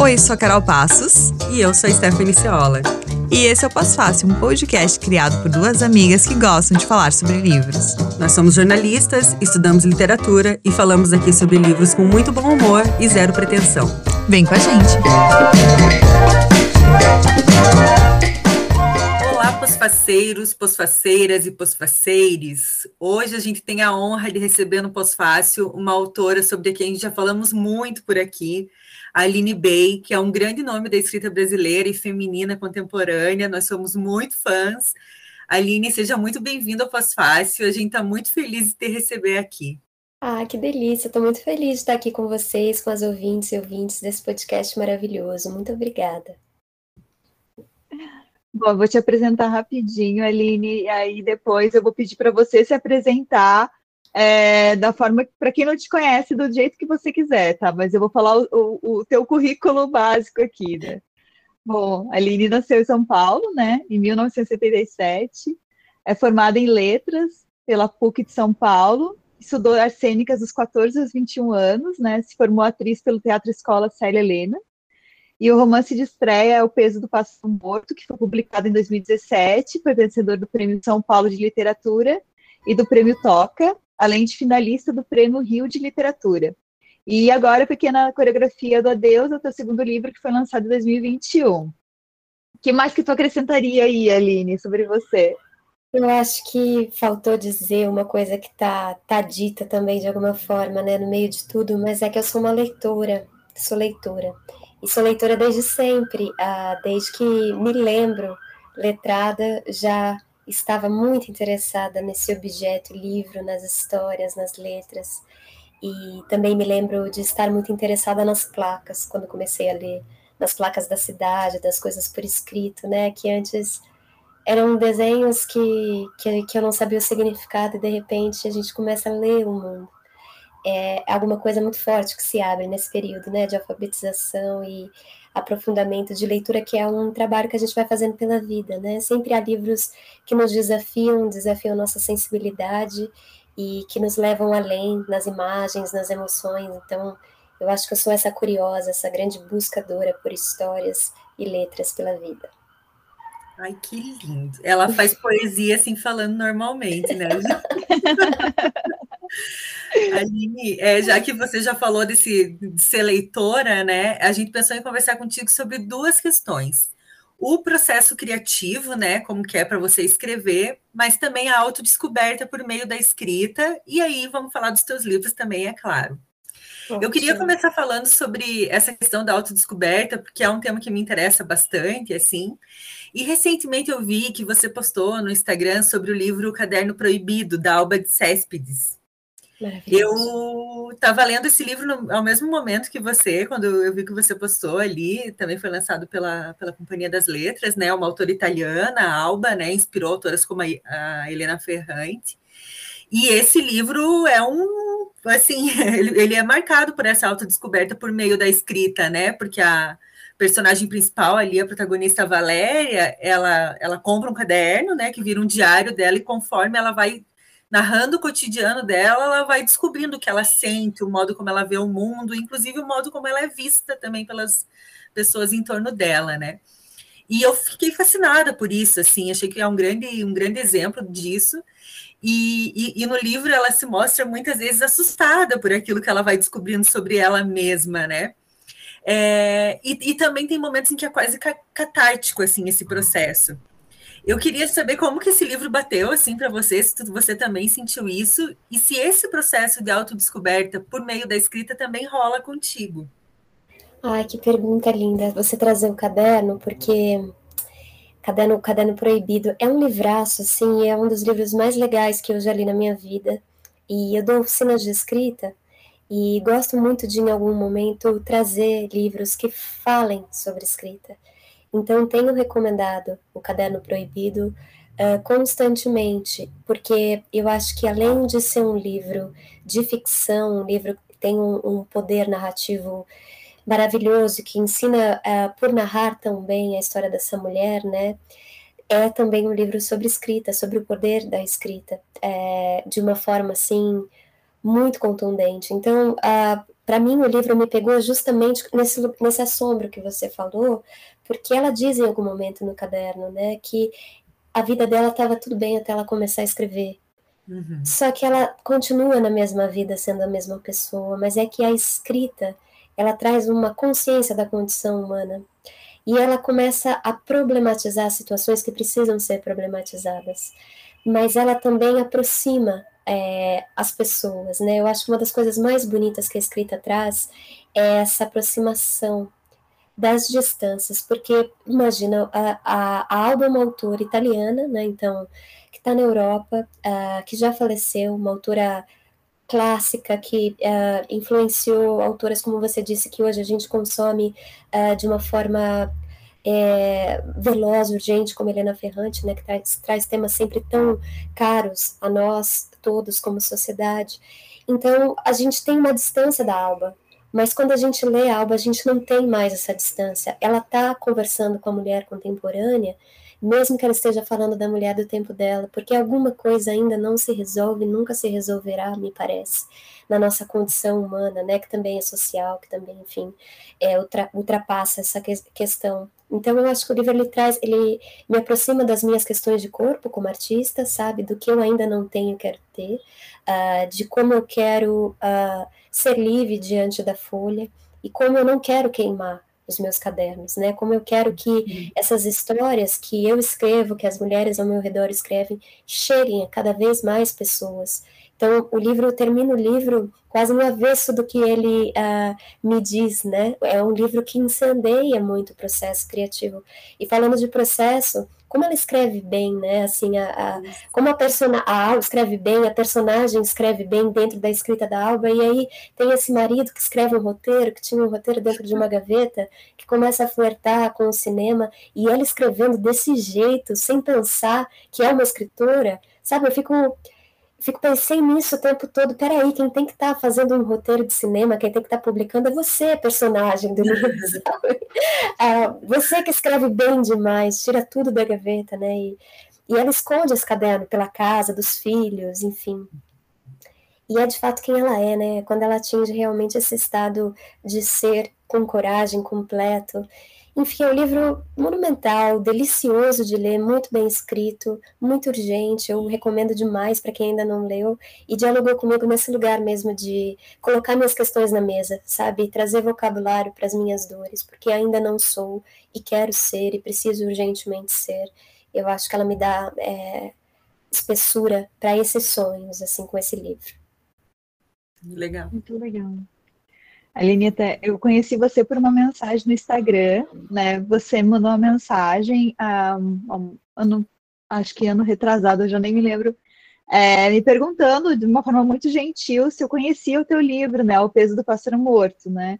Oi, sou a Carol Passos. E eu sou a Stephanie Ciola. E esse é o Pós Fácil, um podcast criado por duas amigas que gostam de falar sobre livros. Nós somos jornalistas, estudamos literatura e falamos aqui sobre livros com muito bom humor e zero pretensão. Vem com a gente! Posfaceiros, posfaceiras e posfaceires. Hoje a gente tem a honra de receber no Pós-Fácil uma autora sobre quem já falamos muito por aqui, Aline Bey, que é um grande nome da escrita brasileira e feminina contemporânea. Nós somos muito fãs. Aline, seja muito bem-vinda ao Pós-Fácil. A gente está muito feliz de te receber aqui. Ah, que delícia! Estou muito feliz de estar aqui com vocês, com as ouvintes e ouvintes desse podcast maravilhoso. Muito obrigada. Bom, vou te apresentar rapidinho, Aline, e aí depois eu vou pedir para você se apresentar é, da forma, para quem não te conhece, do jeito que você quiser, tá? Mas eu vou falar o, o, o teu currículo básico aqui, né? Bom, Aline nasceu em São Paulo, né, em 1977, é formada em letras pela PUC de São Paulo, estudou arcênicas dos 14 aos 21 anos, né, se formou atriz pelo Teatro Escola Célia Helena, e o romance de estreia é O Peso do Passo Morto, que foi publicado em 2017, foi vencedor do Prêmio São Paulo de Literatura e do Prêmio Toca, além de finalista do Prêmio Rio de Literatura. E agora, Pequena Coreografia do Adeus, é o teu segundo livro, que foi lançado em 2021. O que mais que tu acrescentaria aí, Aline, sobre você? Eu acho que faltou dizer uma coisa que está tá dita também de alguma forma, né, no meio de tudo, mas é que eu sou uma leitora, sou leitora. E sou leitora desde sempre, ah, desde que me lembro, letrada, já estava muito interessada nesse objeto, livro, nas histórias, nas letras. E também me lembro de estar muito interessada nas placas, quando comecei a ler, nas placas da cidade, das coisas por escrito, né? Que antes eram desenhos que, que, que eu não sabia o significado e de repente a gente começa a ler o mundo. É alguma coisa muito forte que se abre nesse período, né? De alfabetização e aprofundamento de leitura, que é um trabalho que a gente vai fazendo pela vida, né? Sempre há livros que nos desafiam, desafiam nossa sensibilidade e que nos levam além nas imagens, nas emoções. Então, eu acho que eu sou essa curiosa, essa grande buscadora por histórias e letras pela vida. Ai, que lindo. Ela faz poesia assim, falando normalmente, né? Aline, é, já que você já falou desse, de ser leitora, né? A gente pensou em conversar contigo sobre duas questões. O processo criativo, né? Como que é para você escrever, mas também a autodescoberta por meio da escrita. E aí vamos falar dos teus livros também, é claro. Eu queria começar falando sobre essa questão da autodescoberta, porque é um tema que me interessa bastante, assim. E recentemente eu vi que você postou no Instagram sobre o livro Caderno Proibido, da Alba de Céspedes. Eu estava lendo esse livro no, ao mesmo momento que você, quando eu vi que você postou ali, também foi lançado pela, pela Companhia das Letras, né? Uma autora italiana, Alba, né? Inspirou autoras como a, a Helena Ferrante. E esse livro é um, assim, ele, ele é marcado por essa autodescoberta por meio da escrita, né? Porque a personagem principal ali, a protagonista Valéria, ela, ela compra um caderno, né? Que vira um diário dela e conforme ela vai narrando o cotidiano dela, ela vai descobrindo o que ela sente, o modo como ela vê o mundo, inclusive o modo como ela é vista também pelas pessoas em torno dela, né? E eu fiquei fascinada por isso, assim, achei que é um grande, um grande exemplo disso. E, e, e, no livro ela se mostra muitas vezes assustada por aquilo que ela vai descobrindo sobre ela mesma, né? É, e, e, também tem momentos em que é quase catártico assim esse processo. Eu queria saber como que esse livro bateu assim para você, se você também sentiu isso e se esse processo de autodescoberta por meio da escrita também rola contigo. Ai, que pergunta linda. Você trazer o caderno, porque Caderno, Caderno Proibido é um livraço, assim, é um dos livros mais legais que eu já li na minha vida. E eu dou oficinas de escrita e gosto muito de, em algum momento, trazer livros que falem sobre escrita. Então, tenho recomendado o Caderno Proibido uh, constantemente, porque eu acho que, além de ser um livro de ficção, um livro que tem um, um poder narrativo maravilhoso, que ensina uh, por narrar tão bem a história dessa mulher, né? É também um livro sobre escrita, sobre o poder da escrita, é, de uma forma assim muito contundente. Então, uh, para mim, o livro me pegou justamente nesse, nesse assombro que você falou, porque ela diz em algum momento no caderno, né, que a vida dela estava tudo bem até ela começar a escrever. Uhum. Só que ela continua na mesma vida sendo a mesma pessoa, mas é que a escrita ela traz uma consciência da condição humana e ela começa a problematizar situações que precisam ser problematizadas, mas ela também aproxima é, as pessoas, né? Eu acho que uma das coisas mais bonitas que a escrita traz é essa aproximação das distâncias, porque imagina a, a, Alba é uma autora italiana, né? Então que está na Europa, uh, que já faleceu, uma autora clássica que uh, influenciou autoras como você disse que hoje a gente consome uh, de uma forma é, veloz, urgente, como Helena Ferrante, né, que traz, traz temas sempre tão caros a nós todos como sociedade. Então, a gente tem uma distância da Alba, mas quando a gente lê a Alba, a gente não tem mais essa distância. Ela está conversando com a mulher contemporânea, mesmo que ela esteja falando da mulher do tempo dela, porque alguma coisa ainda não se resolve, nunca se resolverá, me parece, na nossa condição humana, né, que também é social, que também, enfim, é, ultra, ultrapassa essa que, questão. Então, eu acho que o livro ele traz, ele me aproxima das minhas questões de corpo como artista, sabe, do que eu ainda não tenho quero ter, uh, de como eu quero uh, ser livre diante da folha e como eu não quero queimar os meus cadernos, né? Como eu quero que uhum. essas histórias que eu escrevo, que as mulheres ao meu redor escrevem, cheguem a cada vez mais pessoas. Então, o livro, eu termino o livro quase no avesso do que ele uh, me diz, né? É um livro que incendeia muito o processo criativo. E falando de processo, como ela escreve bem, né? Assim, a, a como a persona, a Alba escreve bem, a personagem escreve bem dentro da escrita da Alba, e aí tem esse marido que escreve um roteiro, que tinha um roteiro dentro de uma gaveta, que começa a flertar com o cinema, e ela escrevendo desse jeito, sem pensar que é uma escritora, sabe? Eu fico fico pensei nisso o tempo todo. Peraí, quem tem que estar tá fazendo um roteiro de cinema, quem tem que estar tá publicando é você, personagem do livro. ah, você que escreve bem demais, tira tudo da gaveta, né? E, e ela esconde esse caderno pela casa dos filhos, enfim. E é de fato quem ela é, né? Quando ela atinge realmente esse estado de ser com coragem completo. Enfim, é um livro monumental, delicioso de ler, muito bem escrito, muito urgente. Eu recomendo demais para quem ainda não leu. E dialogou comigo nesse lugar mesmo de colocar minhas questões na mesa, sabe? Trazer vocabulário para as minhas dores, porque ainda não sou e quero ser e preciso urgentemente ser. Eu acho que ela me dá é, espessura para esses sonhos, assim, com esse livro. Legal. Muito legal. Aline, até, eu conheci você por uma mensagem no Instagram, né? Você mandou uma mensagem, um, um, ano, acho que ano retrasado, eu já nem me lembro, é, me perguntando de uma forma muito gentil se eu conhecia o teu livro, né? O Peso do Pássaro Morto, né?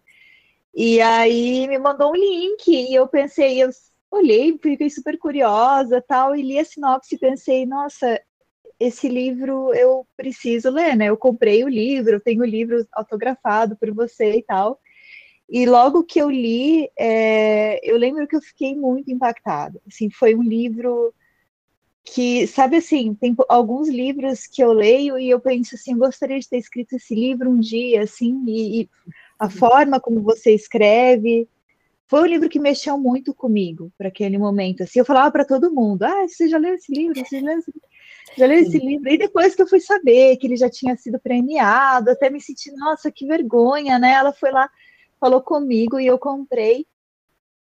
E aí me mandou um link e eu pensei, eu olhei, fiquei super curiosa, tal, e li a sinopse e pensei, nossa, esse livro eu preciso ler, né? Eu comprei o livro, tenho o livro autografado por você e tal. E logo que eu li, é, eu lembro que eu fiquei muito impactada. Assim, foi um livro que, sabe assim, tem alguns livros que eu leio e eu penso assim, gostaria de ter escrito esse livro um dia, assim, e, e a forma como você escreve, foi um livro que mexeu muito comigo para aquele momento. Assim, eu falava para todo mundo: Ah, você já leu esse livro? Você já leu esse livro? Já li esse livro. E depois que eu fui saber que ele já tinha sido premiado, até me senti, nossa, que vergonha, né? Ela foi lá, falou comigo e eu comprei.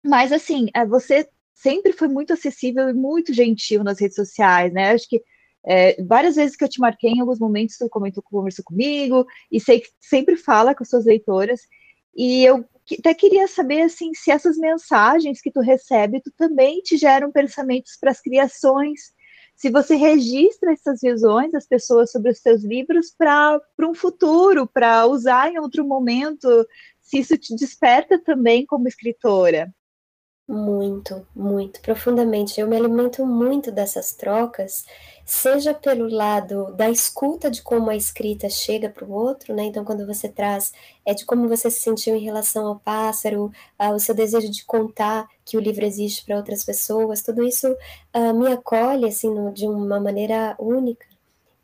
Mas, assim, é, você sempre foi muito acessível e muito gentil nas redes sociais, né? Acho que é, várias vezes que eu te marquei, em alguns momentos, tu comentou, conversou comigo, e sei que sempre fala com as suas leitoras. E eu até queria saber, assim, se essas mensagens que tu recebe, tu também te geram pensamentos para as criações se você registra essas visões das pessoas sobre os seus livros para um futuro, para usar em outro momento, se isso te desperta também como escritora. Muito, muito, profundamente. Eu me alimento muito dessas trocas, seja pelo lado da escuta de como a escrita chega para o outro, né? Então, quando você traz, é de como você se sentiu em relação ao pássaro, uh, o seu desejo de contar que o livro existe para outras pessoas, tudo isso uh, me acolhe, assim, no, de uma maneira única.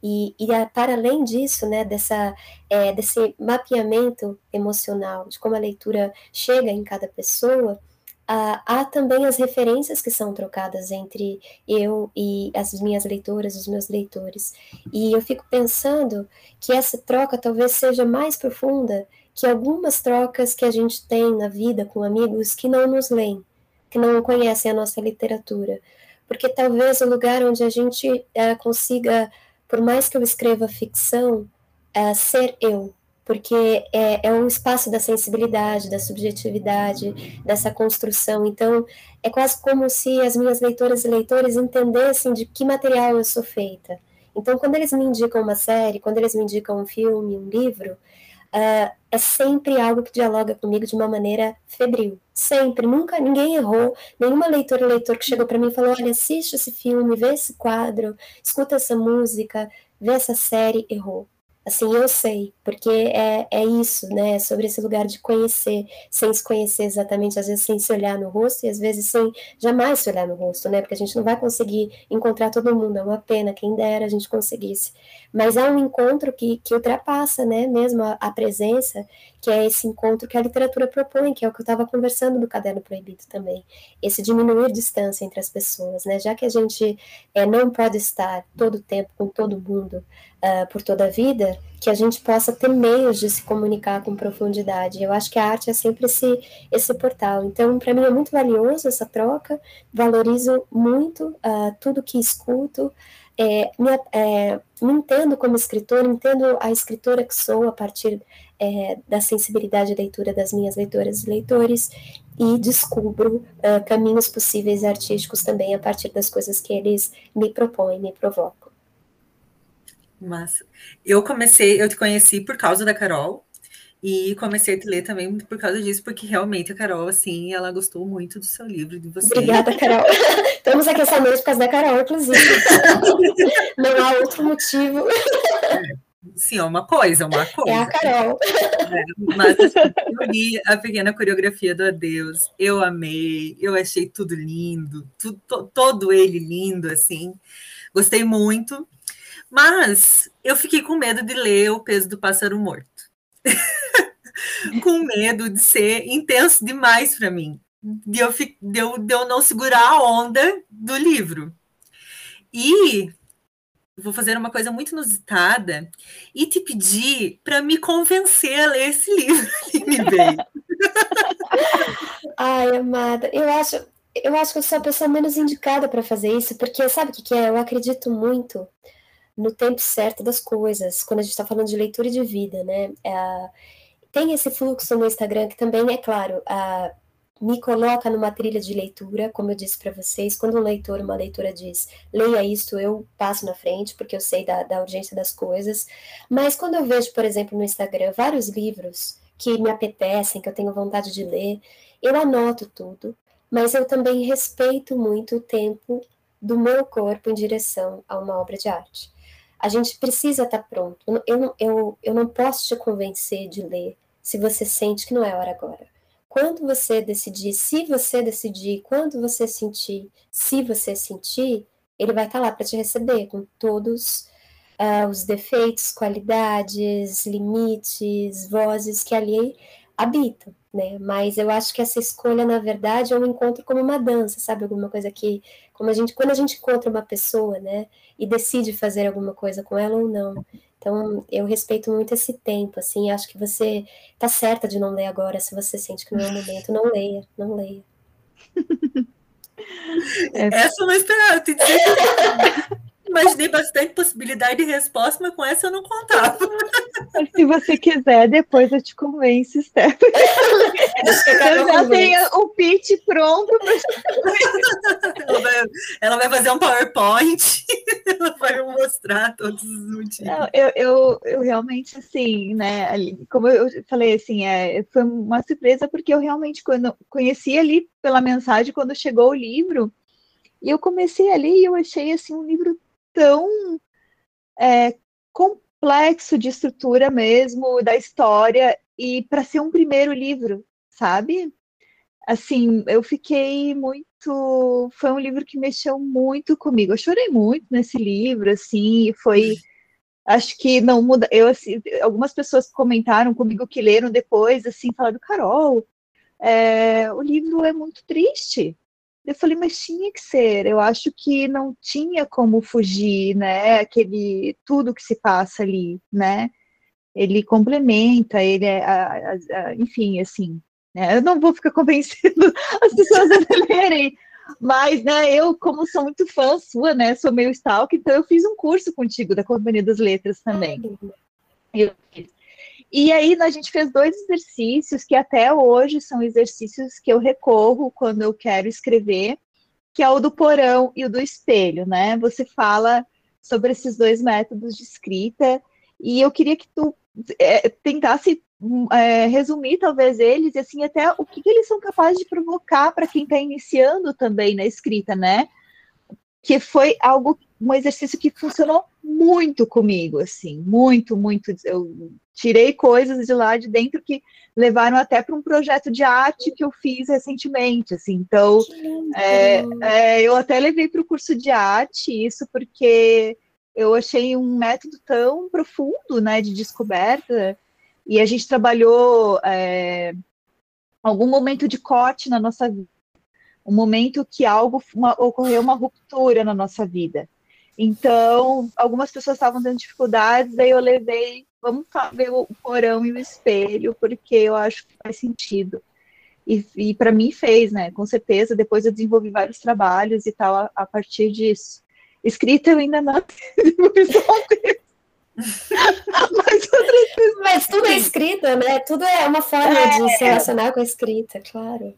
E, e a, para além disso, né, dessa, é, desse mapeamento emocional, de como a leitura chega em cada pessoa, ah, há também as referências que são trocadas entre eu e as minhas leitoras, os meus leitores. E eu fico pensando que essa troca talvez seja mais profunda que algumas trocas que a gente tem na vida com amigos que não nos leem, que não conhecem a nossa literatura. Porque talvez o lugar onde a gente eh, consiga, por mais que eu escreva ficção, eh, ser eu, porque é, é um espaço da sensibilidade, da subjetividade, dessa construção. Então, é quase como se as minhas leitoras e leitores entendessem de que material eu sou feita. Então, quando eles me indicam uma série, quando eles me indicam um filme, um livro, uh, é sempre algo que dialoga comigo de uma maneira febril. Sempre, nunca, ninguém errou. Nenhuma leitora ou leitor que chegou para mim e falou: olha, assiste esse filme, vê esse quadro, escuta essa música, vê essa série, errou. Assim, eu sei, porque é, é isso, né? É sobre esse lugar de conhecer, sem se conhecer exatamente, às vezes sem se olhar no rosto e às vezes sem jamais se olhar no rosto, né? Porque a gente não vai conseguir encontrar todo mundo, é uma pena, quem dera a gente conseguisse. Mas há um encontro que, que ultrapassa, né? Mesmo a, a presença, que é esse encontro que a literatura propõe, que é o que eu estava conversando do Caderno Proibido também. Esse diminuir distância entre as pessoas, né? Já que a gente é, não pode estar todo o tempo com todo mundo, uh, por toda a vida, que a gente possa ter meios de se comunicar com profundidade. Eu acho que a arte é sempre esse, esse portal. Então, para mim é muito valioso essa troca, valorizo muito uh, tudo que escuto, é, me, é, me, entendo como escritora, entendo a escritora que sou a partir é, da sensibilidade de leitura das minhas leitoras e leitores, e descubro uh, caminhos possíveis artísticos também a partir das coisas que eles me propõem, me provocam. Mas eu comecei, eu te conheci por causa da Carol e comecei a te ler também por causa disso, porque realmente a Carol, assim, ela gostou muito do seu livro, de você. Obrigada, Carol. Estamos aqui essa noite por causa da Carol, inclusive. Não há outro motivo. Sim, é uma coisa, uma coisa. É a Carol. É, mas assim, eu li a pequena coreografia do Adeus, eu amei, eu achei tudo lindo, tudo, todo ele lindo, assim. Gostei muito. Mas eu fiquei com medo de ler O Peso do Pássaro Morto. com medo de ser intenso demais para mim, de eu, de, eu, de eu não segurar a onda do livro. E vou fazer uma coisa muito inusitada e te pedir para me convencer a ler esse livro me veio. Ai, amada, eu acho, eu acho que eu sou a pessoa menos indicada para fazer isso, porque sabe o que, que é? Eu acredito muito no tempo certo das coisas, quando a gente está falando de leitura de vida, né? É, tem esse fluxo no Instagram que também, é claro, me coloca numa trilha de leitura, como eu disse para vocês, quando um leitor, uma leitora diz, leia isso, eu passo na frente, porque eu sei da, da urgência das coisas, mas quando eu vejo, por exemplo, no Instagram, vários livros que me apetecem, que eu tenho vontade de ler, eu anoto tudo, mas eu também respeito muito o tempo do meu corpo em direção a uma obra de arte. A gente precisa estar tá pronto. Eu eu, eu não posso te convencer de ler se você sente que não é hora agora. Quando você decidir, se você decidir, quando você sentir, se você sentir, ele vai estar tá lá para te receber com todos uh, os defeitos, qualidades, limites, vozes que ali habitam, né? Mas eu acho que essa escolha, na verdade, é um encontro como uma dança, sabe? Alguma coisa que, como a gente, quando a gente encontra uma pessoa, né? E decide fazer alguma coisa com ela ou não. Então, eu respeito muito esse tempo, assim, acho que você tá certa de não ler agora, se você sente que não é o momento, não leia, não leia. Essa eu não esperava, eu te dizer imaginei bastante possibilidade de resposta, mas com essa eu não contava. Se você quiser, depois eu te convenço, Steph. Eu já tenho o pitch pronto. Ela vai, ela vai fazer um PowerPoint, ela vai mostrar todos os motivos. Não, eu, eu, eu realmente, assim, né, como eu falei, assim, é, foi uma surpresa, porque eu realmente, quando conheci ali pela mensagem, quando chegou o livro, e eu comecei ali e eu achei assim um livro tão é, complexo de estrutura mesmo da história e para ser um primeiro livro, sabe? Assim, eu fiquei muito, foi um livro que mexeu muito comigo. Eu chorei muito nesse livro, assim, foi acho que não muda. Eu, assim, algumas pessoas comentaram comigo que leram depois, assim, falaram, Carol, é, o livro é muito triste. Eu falei, mas tinha que ser. Eu acho que não tinha como fugir, né? Aquele tudo que se passa ali, né? Ele complementa, ele é, a, a, enfim, assim. Né? Eu não vou ficar convencendo as pessoas a lerem, mas, né? Eu, como sou muito fã sua, né? Sou meio stalker, então eu fiz um curso contigo da Companhia das Letras também. Eu fiz. E aí a gente fez dois exercícios que até hoje são exercícios que eu recorro quando eu quero escrever, que é o do porão e o do espelho, né? Você fala sobre esses dois métodos de escrita e eu queria que tu é, tentasse é, resumir talvez eles e assim até o que, que eles são capazes de provocar para quem está iniciando também na escrita, né? Que foi algo um exercício que funcionou muito comigo, assim, muito, muito. Eu tirei coisas de lá de dentro que levaram até para um projeto de arte que eu fiz recentemente, assim. Então, é, é, eu até levei para o curso de arte isso porque eu achei um método tão profundo, né, de descoberta. E a gente trabalhou é, algum momento de corte na nossa vida, um momento que algo uma, ocorreu uma ruptura na nossa vida. Então, algumas pessoas estavam tendo dificuldades, daí eu levei, vamos ver o porão e o espelho, porque eu acho que faz sentido. E, e para mim fez, né? Com certeza. Depois eu desenvolvi vários trabalhos e tal a, a partir disso. Escrita eu ainda não Mas, Mas tudo é escrita, né? Tudo é uma forma é, de se relacionar com a escrita, claro.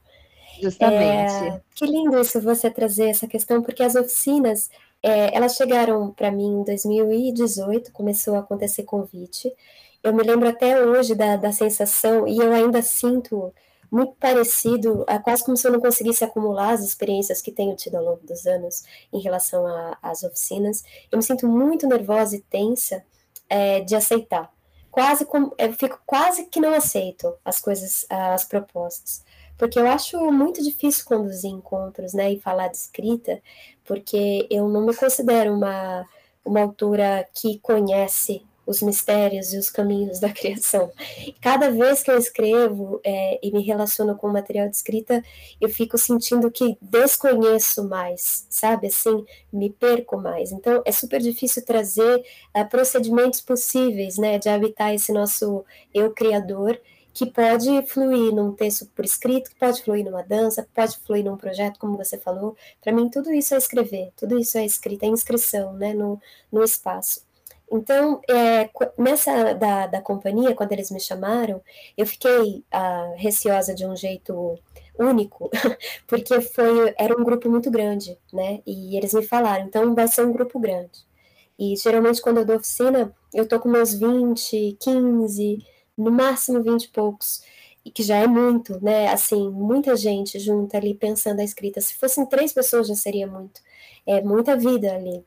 Justamente. É, que lindo isso você trazer essa questão, porque as oficinas é, elas chegaram para mim em 2018, começou a acontecer convite. Eu me lembro até hoje da, da sensação, e eu ainda sinto muito parecido, é quase como se eu não conseguisse acumular as experiências que tenho tido ao longo dos anos em relação às oficinas. Eu me sinto muito nervosa e tensa é, de aceitar. Quase como, eu fico quase que não aceito as coisas, as propostas porque eu acho muito difícil conduzir encontros, né, e falar de escrita, porque eu não me considero uma, uma autora que conhece os mistérios e os caminhos da criação. Cada vez que eu escrevo é, e me relaciono com o material de escrita, eu fico sentindo que desconheço mais, sabe? Assim, me perco mais. Então, é super difícil trazer uh, procedimentos possíveis, né, de habitar esse nosso eu criador que pode fluir num texto por escrito, que pode fluir numa dança, pode fluir num projeto, como você falou. Para mim, tudo isso é escrever, tudo isso é escrita, é inscrição né, no, no espaço. Então, é, nessa da, da companhia, quando eles me chamaram, eu fiquei ah, receosa de um jeito único, porque foi era um grupo muito grande, né? E eles me falaram, então vai ser um grupo grande. E geralmente quando eu dou oficina, eu tô com meus 20, 15, no máximo vinte e poucos, e que já é muito, né? Assim, muita gente junta ali pensando a escrita. Se fossem três pessoas já seria muito. É muita vida ali.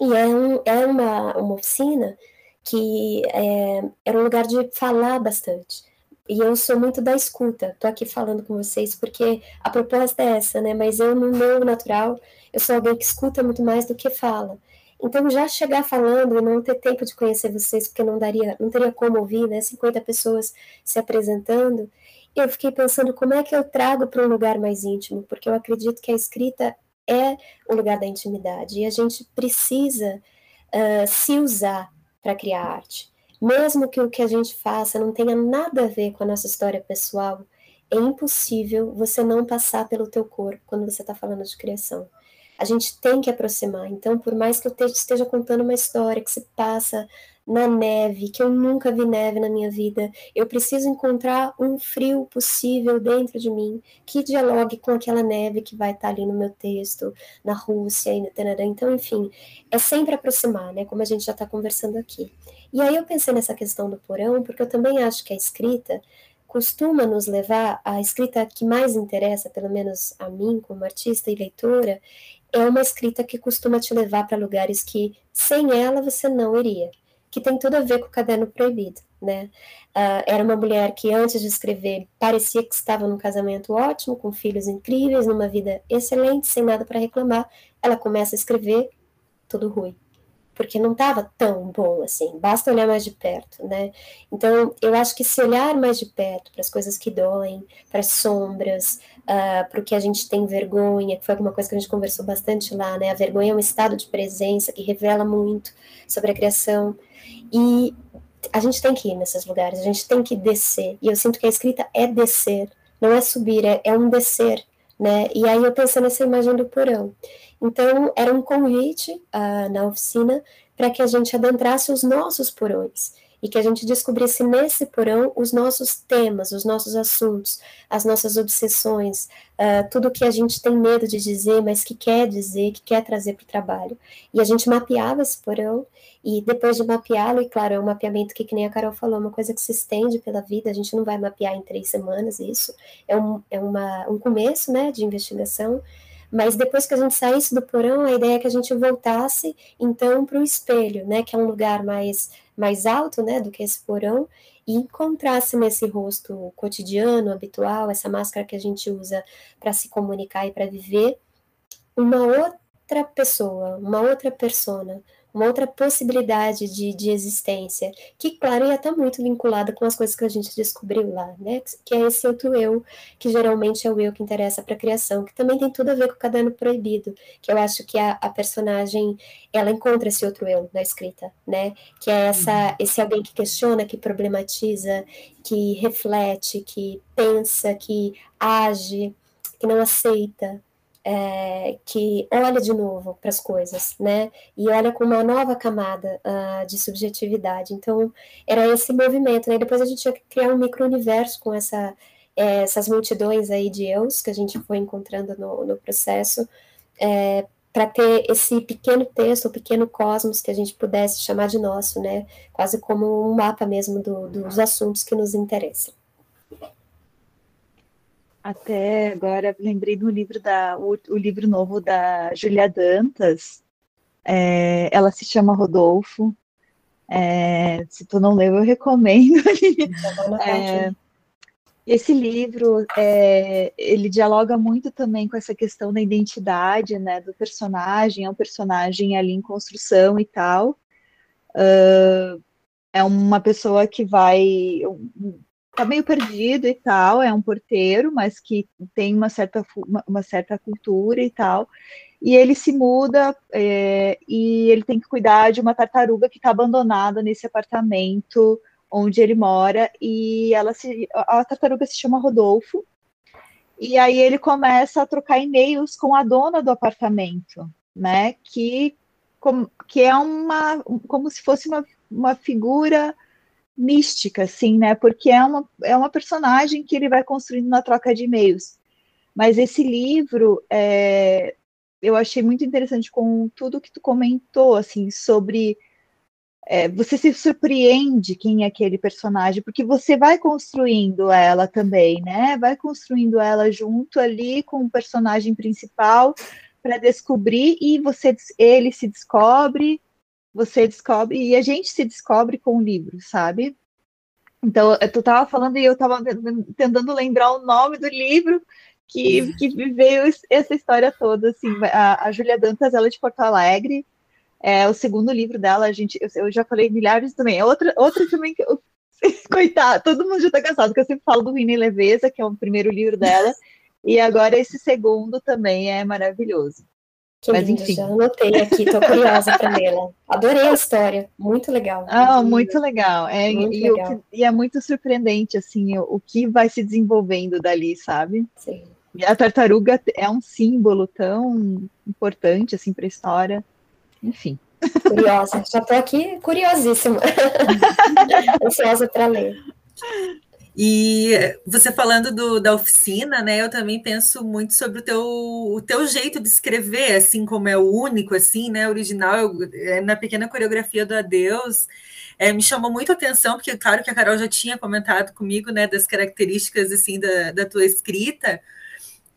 E é, um, é uma, uma oficina que é, era um lugar de falar bastante. E eu sou muito da escuta. Tô aqui falando com vocês porque a proposta é essa, né? Mas eu, no meu natural, eu sou alguém que escuta muito mais do que fala. Então, já chegar falando e não ter tempo de conhecer vocês, porque não daria, não teria como ouvir, né? 50 pessoas se apresentando. Eu fiquei pensando como é que eu trago para um lugar mais íntimo, porque eu acredito que a escrita é o lugar da intimidade e a gente precisa uh, se usar para criar arte. Mesmo que o que a gente faça não tenha nada a ver com a nossa história pessoal, é impossível você não passar pelo teu corpo quando você está falando de criação a gente tem que aproximar. Então, por mais que eu esteja contando uma história que se passa na neve, que eu nunca vi neve na minha vida, eu preciso encontrar um frio possível dentro de mim que dialogue com aquela neve que vai estar ali no meu texto, na Rússia e no Canadá. Então, enfim, é sempre aproximar, né? Como a gente já está conversando aqui. E aí eu pensei nessa questão do porão, porque eu também acho que a escrita costuma nos levar, a escrita que mais interessa, pelo menos a mim como artista e leitora, é uma escrita que costuma te levar para lugares que sem ela você não iria, que tem tudo a ver com o caderno proibido, né? Uh, era uma mulher que antes de escrever parecia que estava num casamento ótimo, com filhos incríveis, numa vida excelente, sem nada para reclamar. Ela começa a escrever, tudo ruim. Porque não estava tão bom assim, basta olhar mais de perto, né? Então, eu acho que se olhar mais de perto para as coisas que doem, para as sombras, uh, para o que a gente tem vergonha, que foi alguma coisa que a gente conversou bastante lá, né? A vergonha é um estado de presença que revela muito sobre a criação, e a gente tem que ir nesses lugares, a gente tem que descer, e eu sinto que a escrita é descer, não é subir, é, é um descer, né? E aí eu pensei nessa imagem do porão. Então, era um convite uh, na oficina para que a gente adentrasse os nossos porões e que a gente descobrisse nesse porão os nossos temas, os nossos assuntos, as nossas obsessões, uh, tudo que a gente tem medo de dizer, mas que quer dizer, que quer trazer para o trabalho. E a gente mapeava esse porão, e depois de mapeá-lo, e claro, é um mapeamento que, que nem a Carol falou, é uma coisa que se estende pela vida, a gente não vai mapear em três semanas isso, é um, é uma, um começo né, de investigação, mas depois que a gente saísse do porão, a ideia é que a gente voltasse então para o espelho, né, que é um lugar mais mais alto, né, do que esse porão, e encontrasse nesse rosto cotidiano, habitual, essa máscara que a gente usa para se comunicar e para viver, uma outra pessoa, uma outra persona, uma outra possibilidade de, de existência, que, claro, ia estar muito vinculada com as coisas que a gente descobriu lá, né? Que é esse outro eu, que geralmente é o eu que interessa para a criação, que também tem tudo a ver com o caderno proibido, que eu acho que a, a personagem, ela encontra esse outro eu na escrita, né? Que é essa, uhum. esse alguém que questiona, que problematiza, que reflete, que pensa, que age, que não aceita, é, que olha de novo para as coisas, né? E olha com uma nova camada uh, de subjetividade. Então, era esse movimento, né? Depois a gente que criar um micro-universo com essa, é, essas multidões aí de eus que a gente foi encontrando no, no processo, é, para ter esse pequeno texto, o pequeno cosmos que a gente pudesse chamar de nosso, né? Quase como um mapa mesmo do, dos assuntos que nos interessam. Até agora lembrei do livro da o, o livro novo da Julia Dantas. É, ela se chama Rodolfo. É, se tu não leu, eu recomendo. é, esse livro é, ele dialoga muito também com essa questão da identidade, né, do personagem. É um personagem ali em construção e tal. Uh, é uma pessoa que vai tá meio perdido e tal, é um porteiro, mas que tem uma certa, uma, certa cultura e tal. E ele se muda é, e ele tem que cuidar de uma tartaruga que está abandonada nesse apartamento onde ele mora. E ela se, a tartaruga se chama Rodolfo. E aí ele começa a trocar e-mails com a dona do apartamento, né? Que, com, que é uma como se fosse uma, uma figura mística, assim, né? Porque é uma, é uma personagem que ele vai construindo na troca de e-mails. Mas esse livro, é, eu achei muito interessante com tudo que tu comentou, assim, sobre é, você se surpreende quem é aquele personagem, porque você vai construindo ela também, né? Vai construindo ela junto ali com o personagem principal para descobrir e você ele se descobre você descobre, e a gente se descobre com o livro, sabe? Então, tu estava falando e eu estava tentando lembrar o nome do livro que, que veio essa história toda, assim, a, a Júlia Dantas, ela é de Porto Alegre, é o segundo livro dela, a gente, eu, eu já falei milhares também, é outra, outra também que eu, coitado, todo mundo já está cansado, porque eu sempre falo do Rina e Leveza, que é o primeiro livro dela, e agora esse segundo também é maravilhoso. Que Mas lindo, enfim. já anotei aqui, tô curiosa para lê-la. Adorei a história, muito legal. Ah, muito legal. É, muito e, legal. Que, e, é muito surpreendente, assim, o, o, que vai se desenvolvendo dali, sabe? Sim. E a tartaruga é um símbolo tão importante, assim, para a história. Enfim. Curiosa, já tô aqui curiosíssima. Ansiosa para ler. E você falando do, da oficina, né? Eu também penso muito sobre o teu, o teu jeito de escrever, assim como é o único, assim, né? Original, é, na pequena coreografia do Adeus, é, me chamou muito a atenção, porque claro que a Carol já tinha comentado comigo, né, das características assim da, da tua escrita,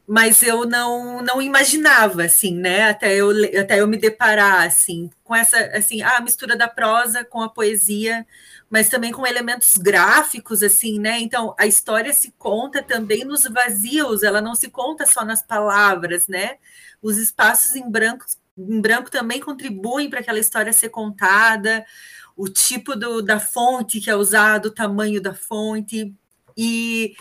mas eu não não imaginava assim, né? Até eu até eu me deparar assim com essa assim, a mistura da prosa com a poesia mas também com elementos gráficos, assim, né? Então, a história se conta também nos vazios, ela não se conta só nas palavras, né? Os espaços em branco em branco também contribuem para aquela história ser contada, o tipo do, da fonte que é usado, o tamanho da fonte, e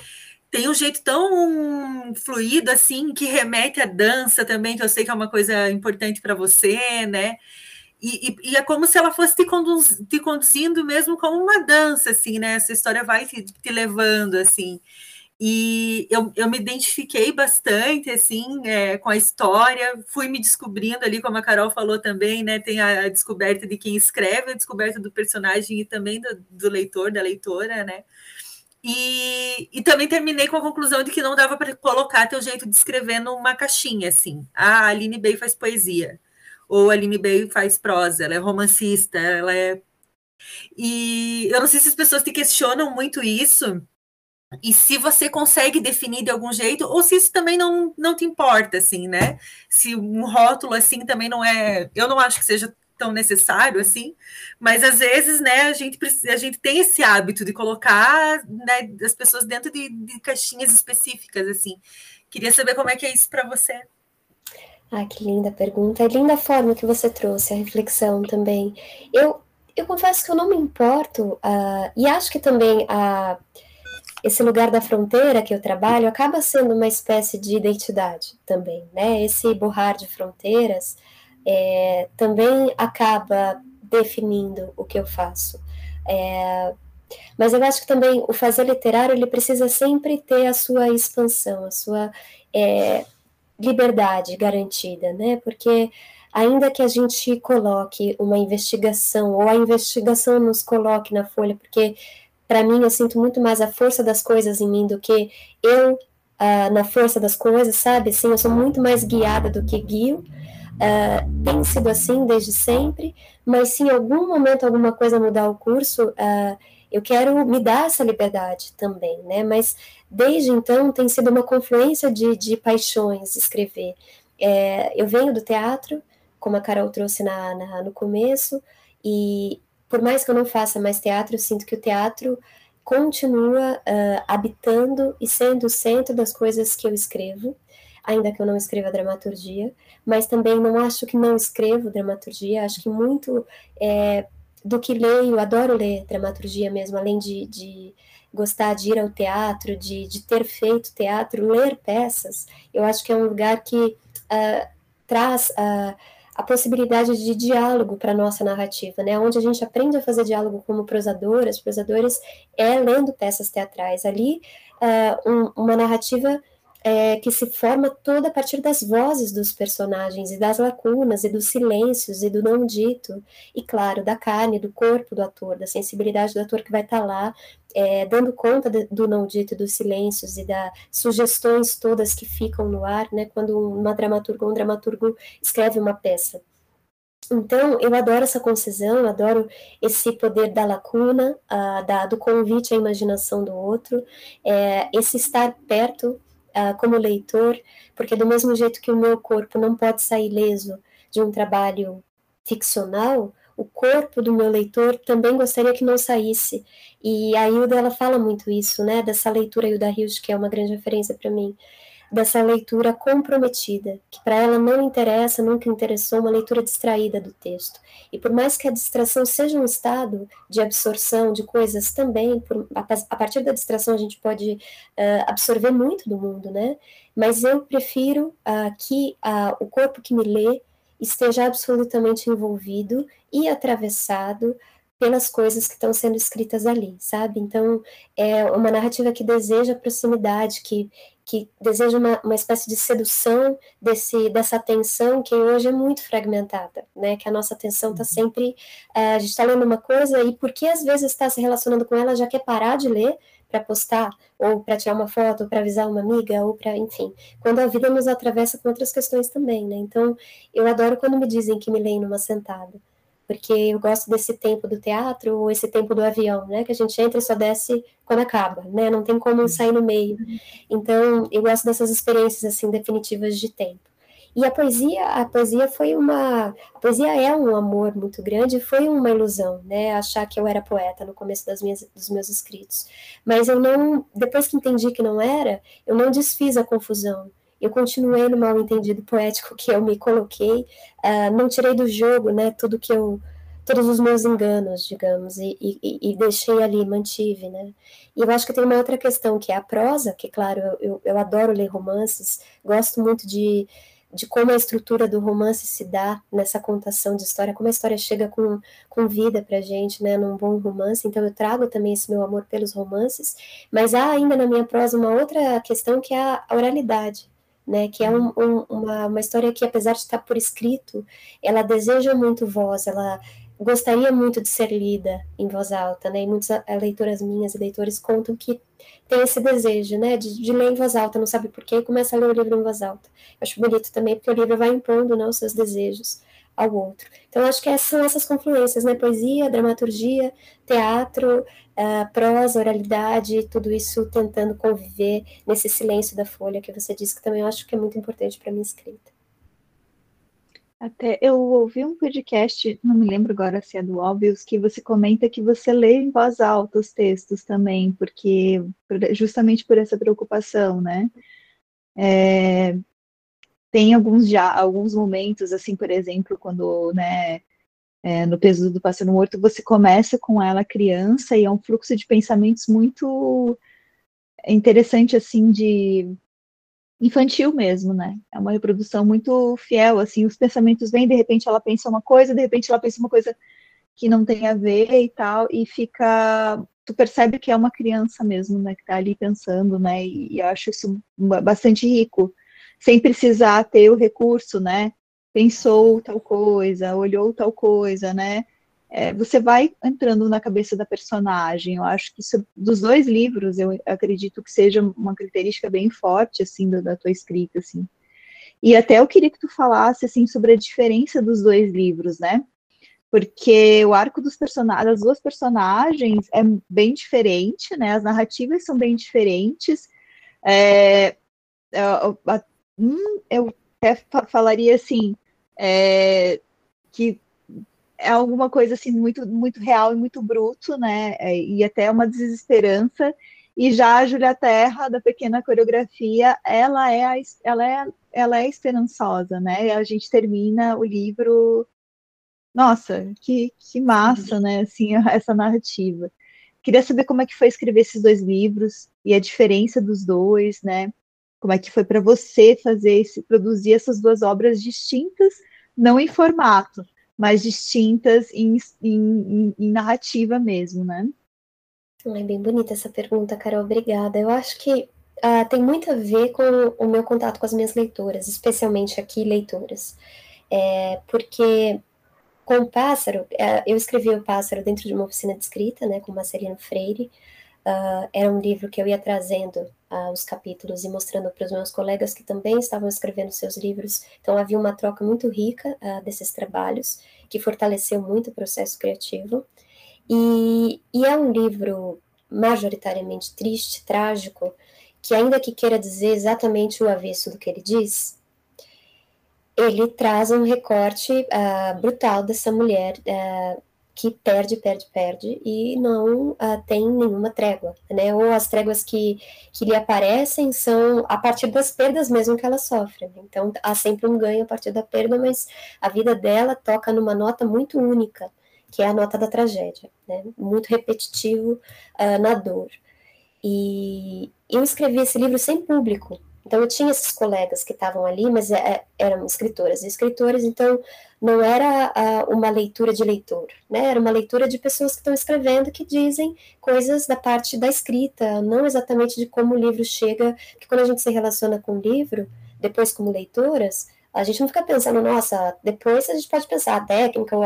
tem um jeito tão fluido assim que remete à dança também, que eu sei que é uma coisa importante para você, né? E, e, e, é como se ela fosse te, conduz, te, conduzindo mesmo como uma dança, assim, né? Essa história vai te, te levando, assim. E eu, eu me identifiquei bastante, assim, é, com a história, fui me descobrindo ali, como a Carol falou também, né? Tem a, a descoberta de quem escreve, a descoberta do personagem e também do, do leitor, da leitora, né? E, e, também terminei com a conclusão de que não dava para colocar teu jeito de escrever numa caixinha, assim. Ah, a Aline Bey faz poesia ou a Aline Bey faz prosa, ela é romancista, ela é. E eu não sei se as pessoas te questionam muito isso, e se você consegue definir de algum jeito, ou se isso também não, não te importa, assim, né? Se um rótulo assim também não é. Eu não acho que seja tão necessário assim, mas às vezes, né, a gente, a gente tem esse hábito de colocar né, as pessoas dentro de, de caixinhas específicas, assim. Queria saber como é que é isso para você. Ah, que linda pergunta. É linda a forma que você trouxe, a reflexão também. Eu, eu confesso que eu não me importo, uh, e acho que também uh, esse lugar da fronteira que eu trabalho acaba sendo uma espécie de identidade também, né? Esse borrar de fronteiras é, também acaba definindo o que eu faço. É, mas eu acho que também o fazer literário ele precisa sempre ter a sua expansão, a sua é, liberdade garantida, né? Porque ainda que a gente coloque uma investigação ou a investigação nos coloque na folha, porque para mim eu sinto muito mais a força das coisas em mim do que eu uh, na força das coisas, sabe? Sim, eu sou muito mais guiada do que guio. Uh, tem sido assim desde sempre, mas se em algum momento alguma coisa mudar o curso, uh, eu quero me dar essa liberdade também, né? Mas desde então tem sido uma confluência de, de paixões escrever. É, eu venho do teatro, como a Carol trouxe na, na, no começo, e por mais que eu não faça mais teatro, eu sinto que o teatro continua uh, habitando e sendo o centro das coisas que eu escrevo, ainda que eu não escreva dramaturgia, mas também não acho que não escrevo dramaturgia, acho que muito é, do que leio, adoro ler dramaturgia mesmo, além de, de gostar de ir ao teatro, de, de ter feito teatro, ler peças, eu acho que é um lugar que uh, traz uh, a possibilidade de diálogo para a nossa narrativa, né? Onde a gente aprende a fazer diálogo como prosadoras, prosadores, é lendo peças teatrais. Ali, uh, um, uma narrativa é, que se forma toda a partir das vozes dos personagens e das lacunas e dos silêncios e do não dito e claro da carne, do corpo do ator, da sensibilidade do ator que vai estar tá lá é, dando conta de, do não dito dos silêncios e das sugestões todas que ficam no ar, né? Quando uma dramaturga ou um dramaturgo escreve uma peça. Então, eu adoro essa concisão, adoro esse poder da lacuna, uh, da, do convite à imaginação do outro, é, esse estar perto uh, como leitor, porque do mesmo jeito que o meu corpo não pode sair leso de um trabalho ficcional, o corpo do meu leitor também gostaria que não saísse. E a Hilda ela fala muito isso, né? Dessa leitura Hilda Rios, que é uma grande referência para mim, dessa leitura comprometida, que para ela não interessa, nunca interessou, uma leitura distraída do texto. E por mais que a distração seja um estado de absorção de coisas também, por, a, a, partir da distração a gente pode uh, absorver muito do mundo, né? Mas eu prefiro uh, que uh, o corpo que me lê esteja absolutamente envolvido e atravessado pelas coisas que estão sendo escritas ali, sabe? Então, é uma narrativa que deseja proximidade, que, que deseja uma, uma espécie de sedução desse, dessa atenção que hoje é muito fragmentada, né? Que a nossa atenção está uhum. sempre. Uh, a gente está lendo uma coisa e porque às vezes está se relacionando com ela, já quer parar de ler para postar, ou para tirar uma foto, ou para avisar uma amiga, ou para, enfim, quando a vida nos atravessa com outras questões também, né? Então, eu adoro quando me dizem que me leem numa sentada porque eu gosto desse tempo do teatro ou esse tempo do avião, né? Que a gente entra e só desce quando acaba, né? Não tem como sair no meio. Então, eu gosto dessas experiências assim definitivas de tempo. E a poesia, a poesia foi uma, a poesia é um amor muito grande, foi uma ilusão, né? Achar que eu era poeta no começo das minhas, dos meus escritos. Mas eu não, depois que entendi que não era, eu não desfiz a confusão eu continuei no mal entendido poético que eu me coloquei, uh, não tirei do jogo, né, tudo que eu, todos os meus enganos, digamos, e, e, e, deixei ali, mantive, né. E eu acho que tem uma outra questão que é a prosa, que claro, eu, eu adoro ler romances, gosto muito de de como a estrutura do romance se dá nessa contação de história, como a história chega com, com vida para gente, né, num bom romance. Então eu trago também esse meu amor pelos romances, mas há ainda na minha prosa uma outra questão que é a oralidade, né, que é um, um, uma, uma história que apesar de estar por escrito, ela deseja muito voz, ela gostaria muito de ser lida em voz alta, né? E muitas leitoras minhas e leitores contam que tem esse desejo, né, de, de, ler em voz alta, não sabe por quê, e começa a ler o livro em voz alta. Eu acho bonito também porque o livro vai impondo, né, os seus desejos ao outro. Então, acho que são essas confluências, né, poesia, dramaturgia, teatro, uh, prosa, oralidade, tudo isso tentando conviver nesse silêncio da folha que você disse que também acho que é muito importante para minha escrita. Até eu ouvi um podcast, não me lembro agora se é do Óbvios, que você comenta que você lê em voz alta os textos também, porque justamente por essa preocupação, né? É, tem alguns já alguns momentos, assim, por exemplo, quando, né, é, no peso do pássaro morto, você começa com ela criança e é um fluxo de pensamentos muito interessante, assim, de infantil mesmo, né? É uma reprodução muito fiel, assim, os pensamentos vêm, de repente ela pensa uma coisa, de repente ela pensa uma coisa que não tem a ver e tal, e fica, tu percebe que é uma criança mesmo, né, que tá ali pensando, né, e, e eu acho isso bastante rico, sem precisar ter o recurso, né, pensou tal coisa, olhou tal coisa, né, é, você vai entrando na cabeça da personagem. Eu acho que isso, dos dois livros, eu acredito que seja uma característica bem forte, assim, da, da tua escrita, assim. E até eu queria que tu falasse, assim, sobre a diferença dos dois livros, né? Porque o arco dos personagens, das duas personagens é bem diferente, né? As narrativas são bem diferentes. É, eu, eu até falaria assim, é, que é alguma coisa assim muito muito real e muito bruto, né? É, e até uma desesperança. E já a Julia Terra da pequena coreografia, ela é a, ela é ela é esperançosa, né? A gente termina o livro nossa, que, que massa, né? Assim, essa narrativa. Queria saber como é que foi escrever esses dois livros e a diferença dos dois, né? Como é que foi para você fazer esse, produzir essas duas obras distintas, não em formato, mais distintas em, em, em narrativa mesmo, né? É bem bonita essa pergunta, Carol, obrigada. Eu acho que uh, tem muito a ver com o meu contato com as minhas leitoras, especialmente aqui leitoras. É, porque com o Pássaro, é, eu escrevi o Pássaro dentro de uma oficina de escrita, né, com Marcelino Freire, Uh, era um livro que eu ia trazendo uh, os capítulos e mostrando para os meus colegas que também estavam escrevendo seus livros. Então havia uma troca muito rica uh, desses trabalhos, que fortaleceu muito o processo criativo. E, e, é um livro majoritariamente triste, trágico, que ainda que queira dizer exatamente o avesso do que ele diz, ele traz um recorte brutal dessa mulher que perde, perde, perde e não uh, tem nenhuma trégua, né? Ou as tréguas que, que lhe aparecem são a partir das perdas mesmo que ela sofre. Né? Então há sempre um ganho a partir da perda, mas a vida dela toca numa nota muito única, que é a nota da tragédia, né? Muito repetitivo uh, na dor. E eu escrevi esse livro sem público, então eu tinha esses colegas que estavam ali, mas é, é, eram escritoras e escritores, então não era uh, uma leitura de leitor, né? Era uma leitura de pessoas que estão escrevendo que dizem coisas da parte da escrita, não exatamente de como o livro chega, porque quando a gente se relaciona com o livro, depois como leitoras, a gente não fica pensando, nossa, depois a gente pode pensar a técnica,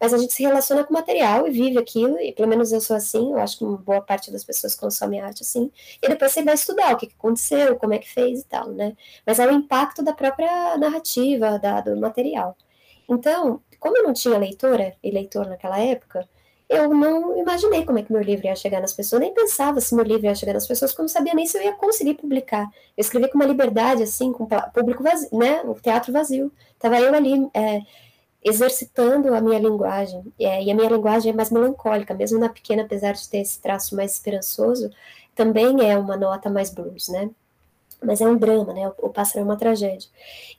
mas a gente se relaciona com o material e vive aquilo, e pelo menos eu sou assim, eu acho que uma boa parte das pessoas consome arte assim, e depois você vai estudar o que aconteceu, como é que fez e tal, né? Mas é o impacto da própria narrativa, da, do material. Então, como eu não tinha leitora e leitor naquela época, eu não imaginei como é que meu livro ia chegar nas pessoas, nem pensava se meu livro ia chegar nas pessoas, porque eu não sabia nem se eu ia conseguir publicar. Eu escrevi com uma liberdade, assim, com público vazio, né, o teatro vazio. Tava eu ali é, exercitando a minha linguagem, é, e a minha linguagem é mais melancólica, mesmo na pequena, apesar de ter esse traço mais esperançoso, também é uma nota mais blues, né. mas é um drama, né? O, Pássaro é uma tragédia.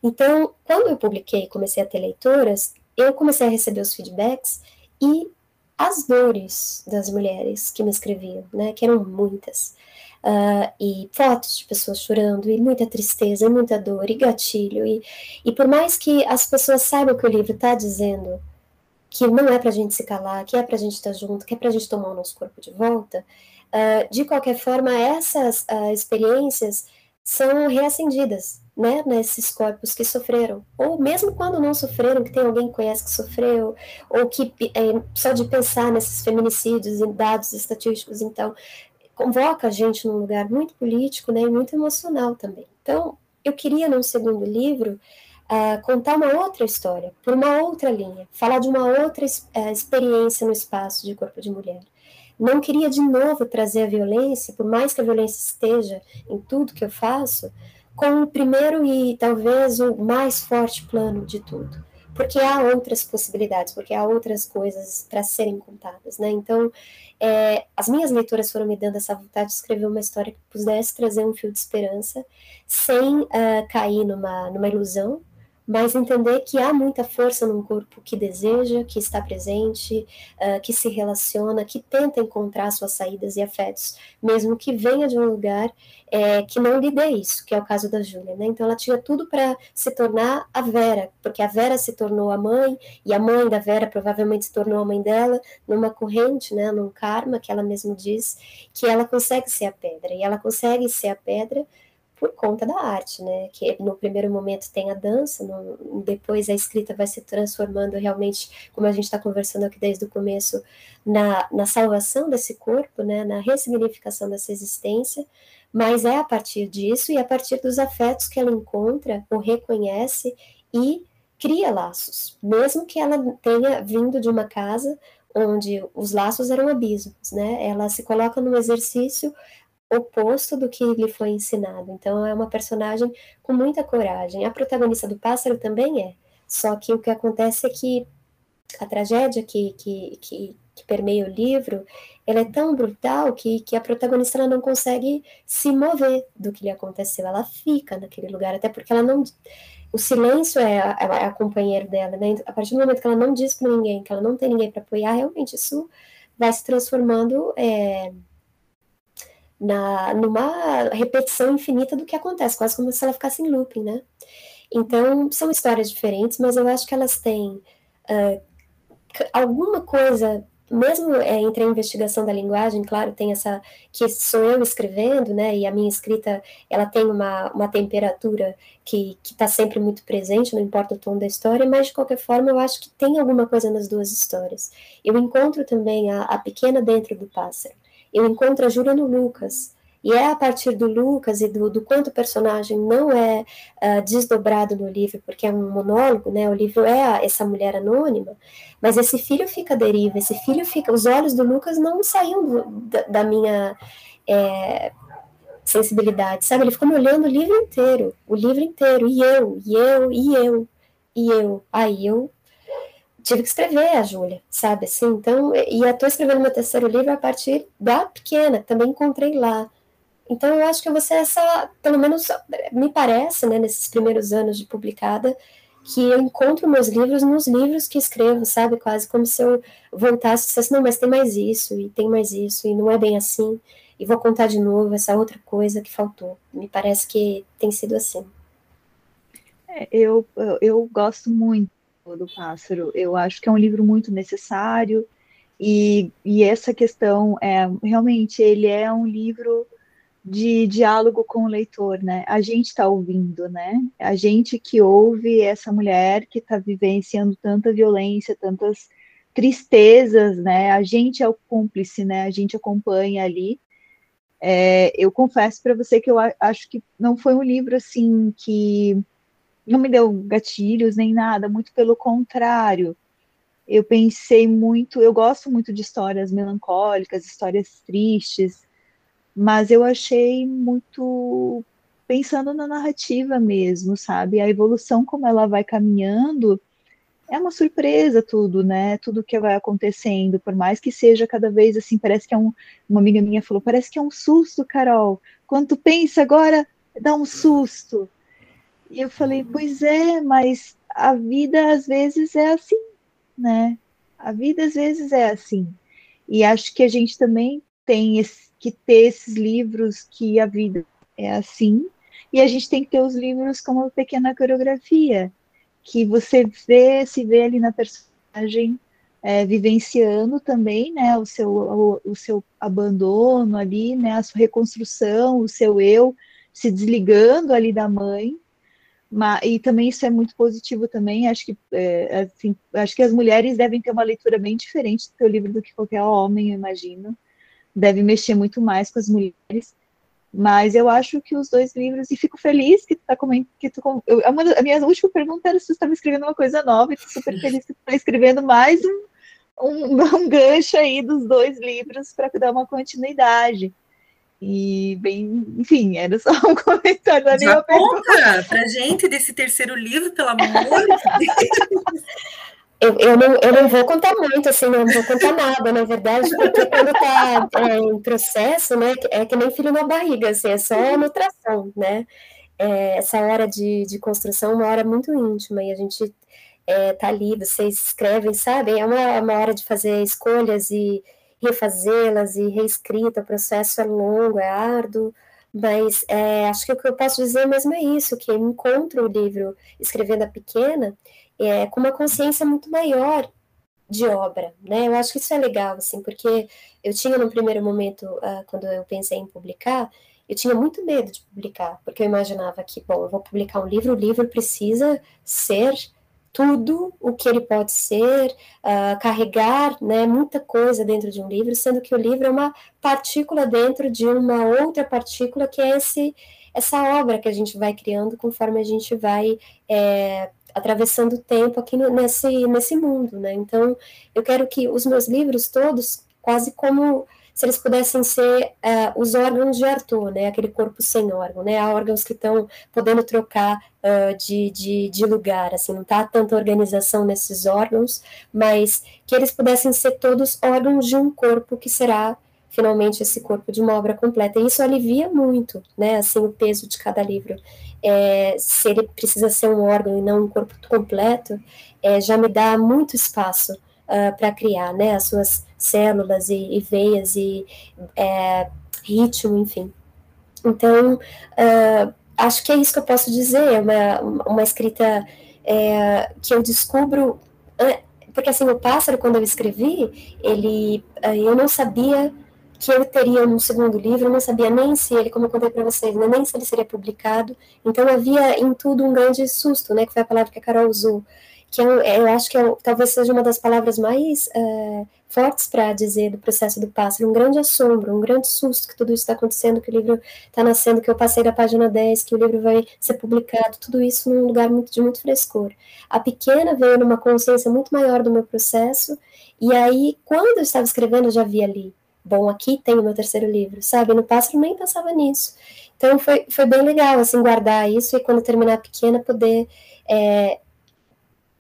Então, quando eu publiquei e comecei a ter leitoras, eu comecei a receber os feedbacks e as dores das mulheres que me escreviam, né? Que eram muitas. Uh, e fotos de pessoas chorando, e muita tristeza, e muita dor, e gatilho. E, e por mais que as pessoas saibam que o livro está dizendo que não é para a gente se calar, que é para a gente estar tá junto, que é para a gente tomar o nosso corpo de volta, uh, de qualquer forma, essas uh, experiências são reacendidas, né, nesses corpos que sofreram, ou mesmo quando não sofreram, que tem alguém que conhece que sofreu, ou que é, só de pensar nesses feminicídios e dados estatísticos, então, convoca a gente num lugar muito político, né, e muito emocional também. Então, eu queria, num segundo livro, uh, contar uma outra história, por uma outra linha, falar de uma outra uh, experiência no espaço de corpo de mulher não queria de novo trazer a violência, por mais que a violência esteja em tudo que eu faço, com o primeiro e talvez o mais forte plano de tudo. Porque há outras possibilidades, porque há outras coisas para serem contadas, né? Então, é, as minhas leituras foram me dando essa vontade de escrever uma história que pudesse trazer um fio de esperança, sem uh, cair numa, numa ilusão, mas entender que há muita força num corpo que deseja, que está presente, uh, que se relaciona, que tenta encontrar suas saídas e afetos, mesmo que venha de um lugar é, que não lhe dê isso, que é o caso da Júlia. Né? Então ela tinha tudo para se tornar a Vera, porque a Vera se tornou a mãe, e a mãe da Vera provavelmente se tornou a mãe dela, numa corrente, né, num karma que ela mesma diz, que ela consegue ser a pedra, e ela consegue ser a pedra por conta da arte, né? Que no primeiro momento tem a dança, no, depois a escrita vai se transformando realmente, como a gente está conversando aqui desde o começo, na, na salvação desse corpo, né? Na ressignificação dessa existência, mas é a partir disso e a partir dos afetos que ela encontra, ou reconhece e cria laços, mesmo que ela tenha vindo de uma casa onde os laços eram abismos, né? Ela se coloca num exercício oposto do que lhe foi ensinado. Então é uma personagem com muita coragem. A protagonista do Pássaro também é. Só que o que acontece é que a tragédia que, que, que, que permeia o livro, ela é tão brutal que, que a protagonista não consegue se mover do que lhe aconteceu. Ela fica naquele lugar, até porque ela não o silêncio é a, é a companheira dela, né? A partir do momento que ela não diz para ninguém, que ela não tem ninguém para apoiar, realmente isso vai se transformando é, na, numa repetição infinita do que acontece, quase como se ela ficasse em looping, né? Então, são histórias diferentes, mas eu acho que elas têm uh, alguma coisa, mesmo é, entre a investigação da linguagem, claro, tem essa, que sou eu escrevendo, né, e a minha escrita, ela tem uma, uma temperatura que está sempre muito presente, não importa o tom da história, mas de qualquer forma eu acho que tem alguma coisa nas duas histórias. Eu encontro também a, a pequena dentro do pássaro, eu encontro a Júlia no Lucas. E é a partir do Lucas e do, do quanto o personagem não é uh, desdobrado no livro, porque é um monólogo, né? O livro é a, essa mulher anônima, mas esse filho fica à deriva, esse filho fica. Os olhos do Lucas não saíam do, da, da, minha é, sensibilidade, sabe? Ele ficou me olhando o livro inteiro, o livro inteiro, e eu, e eu, e eu, e eu. Aí eu tive que escrever a Júlia, sabe assim? Então, e eu estou escrevendo meu terceiro livro a partir da pequena, que também encontrei lá. Então, eu acho que você essa, pelo menos me parece, né, nesses primeiros anos de publicada, que eu encontro meus livros nos livros que escrevo, sabe? Quase como se eu voltasse e dissesse, não, mas tem mais isso, e tem mais isso, e não é bem assim, e vou contar de novo essa outra coisa que faltou. Me parece que tem sido assim. É, eu, eu gosto muito do Pássaro. Eu acho que é um livro muito necessário e, e essa questão é realmente ele é um livro de diálogo com o leitor, né? A gente está ouvindo, né? A gente que ouve essa mulher que está vivenciando tanta violência, tantas tristezas, né? A gente é o cúmplice, né? A gente acompanha ali. É, eu confesso para você que eu acho que não foi um livro assim que não me deu gatilhos nem nada, muito pelo contrário. Eu pensei muito, eu gosto muito de histórias melancólicas, histórias tristes, mas eu achei muito pensando na narrativa mesmo, sabe? A evolução como ela vai caminhando é uma surpresa tudo, né? Tudo que vai acontecendo, por mais que seja cada vez assim, parece que é um, uma amiga minha falou, parece que é um susto, Carol. Quando tu pensa agora, dá um susto. E eu falei, pois é, mas a vida às vezes é assim, né? A vida às vezes é assim. E acho que a gente também tem esse, que ter esses livros que a vida é assim, e a gente tem que ter os livros como uma pequena coreografia, que você vê, se vê ali na personagem é, vivenciando também, né, o seu, o, o, seu abandono ali, né, a sua reconstrução, o seu eu se desligando ali da mãe, mas, e também isso é muito positivo também, acho que, é, assim, acho que as mulheres devem ter uma leitura bem diferente do teu livro do que qualquer homem, eu imagino, deve mexer muito mais com as mulheres, mas eu acho que os dois livros, e fico feliz que tu tá comentando, que tu, eu, a, minha última pergunta era se tu estava escrevendo uma coisa nova, e tô super feliz que tu tá escrevendo mais um, um, um gancho aí dos dois livros para dar uma continuidade. E bem, enfim, era só um comentário da minha pergunta para gente desse terceiro livro, pelo amor de Deus. Eu, eu, não, eu não vou contar muito, assim, não vou contar nada, na verdade, porque quando está é, em processo, né, é que nem filho na barriga, assim, é só nutração, né? É, essa hora de, de construção é uma hora muito íntima e a gente é, tá ali, vocês escrevem, sabe? É uma, uma hora de fazer escolhas e refazê-las e reescrita, o processo é longo, é árduo, mas é, acho que o que eu posso dizer mesmo é isso, que eu encontro o livro Escrevendo a Pequena é, com uma consciência muito maior de obra, né? Eu acho que isso é legal, assim, porque eu tinha no primeiro momento, uh, quando eu pensei em publicar, eu tinha muito medo de publicar, porque eu imaginava que, bom, eu vou publicar um livro, o livro precisa ser tudo o que ele pode ser, uh, carregar né, muita coisa dentro de um livro, sendo que o livro é uma partícula dentro de uma outra partícula, que é esse, essa obra que a gente vai criando conforme a gente vai é, atravessando o tempo aqui no, nesse, nesse mundo, né? Então, eu quero que os meus livros todos, quase como se eles pudessem ser uh, os órgãos de Arthur, né? Aquele corpo sem órgão, né? Há órgãos que estão podendo trocar uh, de, de, de, lugar, assim, não está tanta organização nesses órgãos, mas que eles pudessem ser todos órgãos de um corpo que será finalmente esse corpo de uma obra completa. E isso alivia muito, né, assim, o peso de cada livro. É, se ele precisa ser um órgão e não um corpo completo, é, já me dá muito espaço uh, ah, para criar, né, as suas células e, e veias e é, ritmo, enfim. Então, uh, acho que é isso que eu posso dizer, é uma, uma escrita é, que eu descubro, porque assim, o Pássaro, quando eu escrevi, ele, eu não sabia que eu teria um segundo livro, eu não sabia nem se ele, como eu contei para vocês, né, nem se ele seria publicado. Então havia em tudo um grande susto, né, que foi a palavra que a Carol usou, que eu, é eu acho que é, talvez seja uma das palavras mais é, fortes para dizer do processo do pássaro, um grande assombro, um grande susto que tudo isso está acontecendo, que o livro está nascendo, que eu passei da página 10, que o livro vai ser publicado, tudo isso num lugar muito, de muito frescor. A pequena veio numa consciência muito maior do meu processo, e aí, quando eu estava escrevendo, eu já vi ali, bom, aqui tem o meu terceiro livro, sabe? No pássaro nem pensava nisso. Então foi, foi bem legal, assim, guardar isso e quando terminar pequena poder é,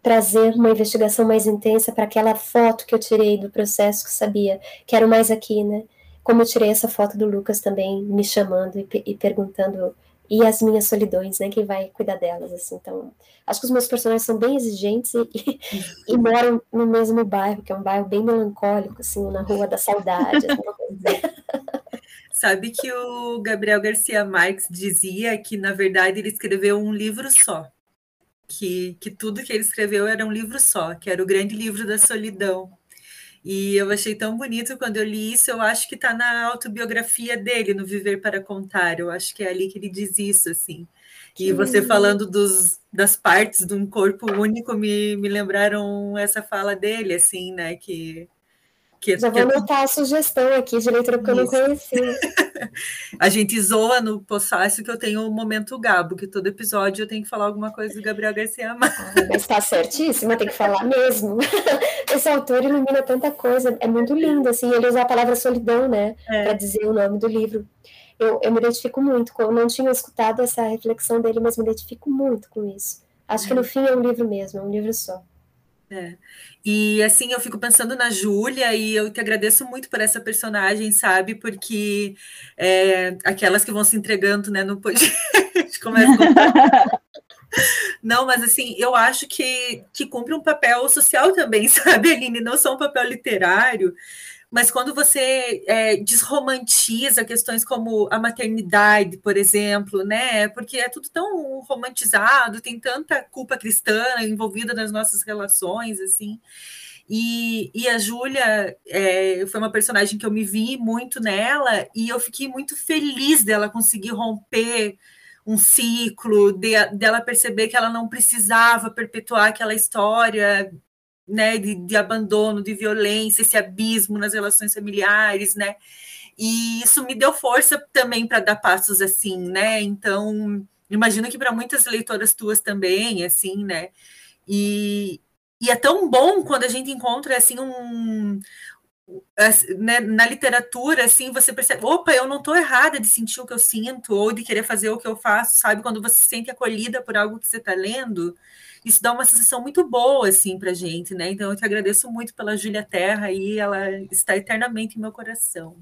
trazer uma investigação mais intensa para aquela foto que eu tirei do processo que sabia que era mais aqui, né? Como eu tirei essa foto do Lucas também me chamando e, e perguntando e as minhas solidões, né? Quem vai cuidar delas, assim. Então, acho que os meus personagens são bem exigentes e, e, e, moram no mesmo bairro, que é um bairro bem melancólico, assim, na Rua da Saudade. Assim. Sabe que o Gabriel Garcia Marques dizia que, na verdade, ele escreveu um livro só. Que, que tudo que ele escreveu era um livro só, que era o grande livro da solidão. E eu achei tão bonito quando eu li isso. Eu acho que está na autobiografia dele, no Viver para Contar. Eu acho que é ali que ele diz isso, assim. Que e você falando dos, das partes de um corpo único me, me lembraram essa fala dele, assim, né? Que que, Já vou anotar a sugestão aqui de leitura que eu não conhecia. a gente zoa no Possácio que eu tenho o um momento Gabo, que todo episódio eu tenho que falar alguma coisa do Gabriel Garcia Marques. Ah, mas está certíssima, tem que falar mesmo. Esse autor ilumina tanta coisa, é muito lindo, assim, ele usa a palavra solidão, né, é. para dizer o nome do livro. Eu, eu me identifico muito, eu não tinha escutado essa reflexão dele, mas me identifico muito com isso. Acho é. que no fim é um livro mesmo, é um livro só. É. E assim, eu fico pensando na Júlia e eu te agradeço muito por essa personagem, sabe? Porque é, aquelas que vão se entregando né, no podcast. começa com... Não, mas assim, eu acho que, que cumpre um papel social também, sabe, Aline? Não só um papel literário, mas quando você é, desromantiza questões como a maternidade, por exemplo, né? Porque é tudo tão romantizado, tem tanta culpa cristã envolvida nas nossas relações, assim. E, e a Júlia é, foi uma personagem que eu me vi muito nela e eu fiquei muito feliz dela conseguir romper um ciclo, de, dela perceber que ela não precisava perpetuar aquela história né, de, de, abandono, de violência, esse abismo nas relações familiares, né? E isso me deu força também para dar passos assim, né? Então, imagino que para muitas leitoras tuas também, assim, né? E, e é tão bom quando a gente encontra assim um, né, na literatura, assim, você percebe, opa, eu não estou errada de sentir o que eu sinto, ou de querer fazer o que eu faço, sabe? Quando você se sente acolhida por algo que você está lendo, isso dá uma sensação muito boa, assim, pra gente, né? Então, eu te agradeço muito pela Júlia Terra e ela está eternamente em meu coração.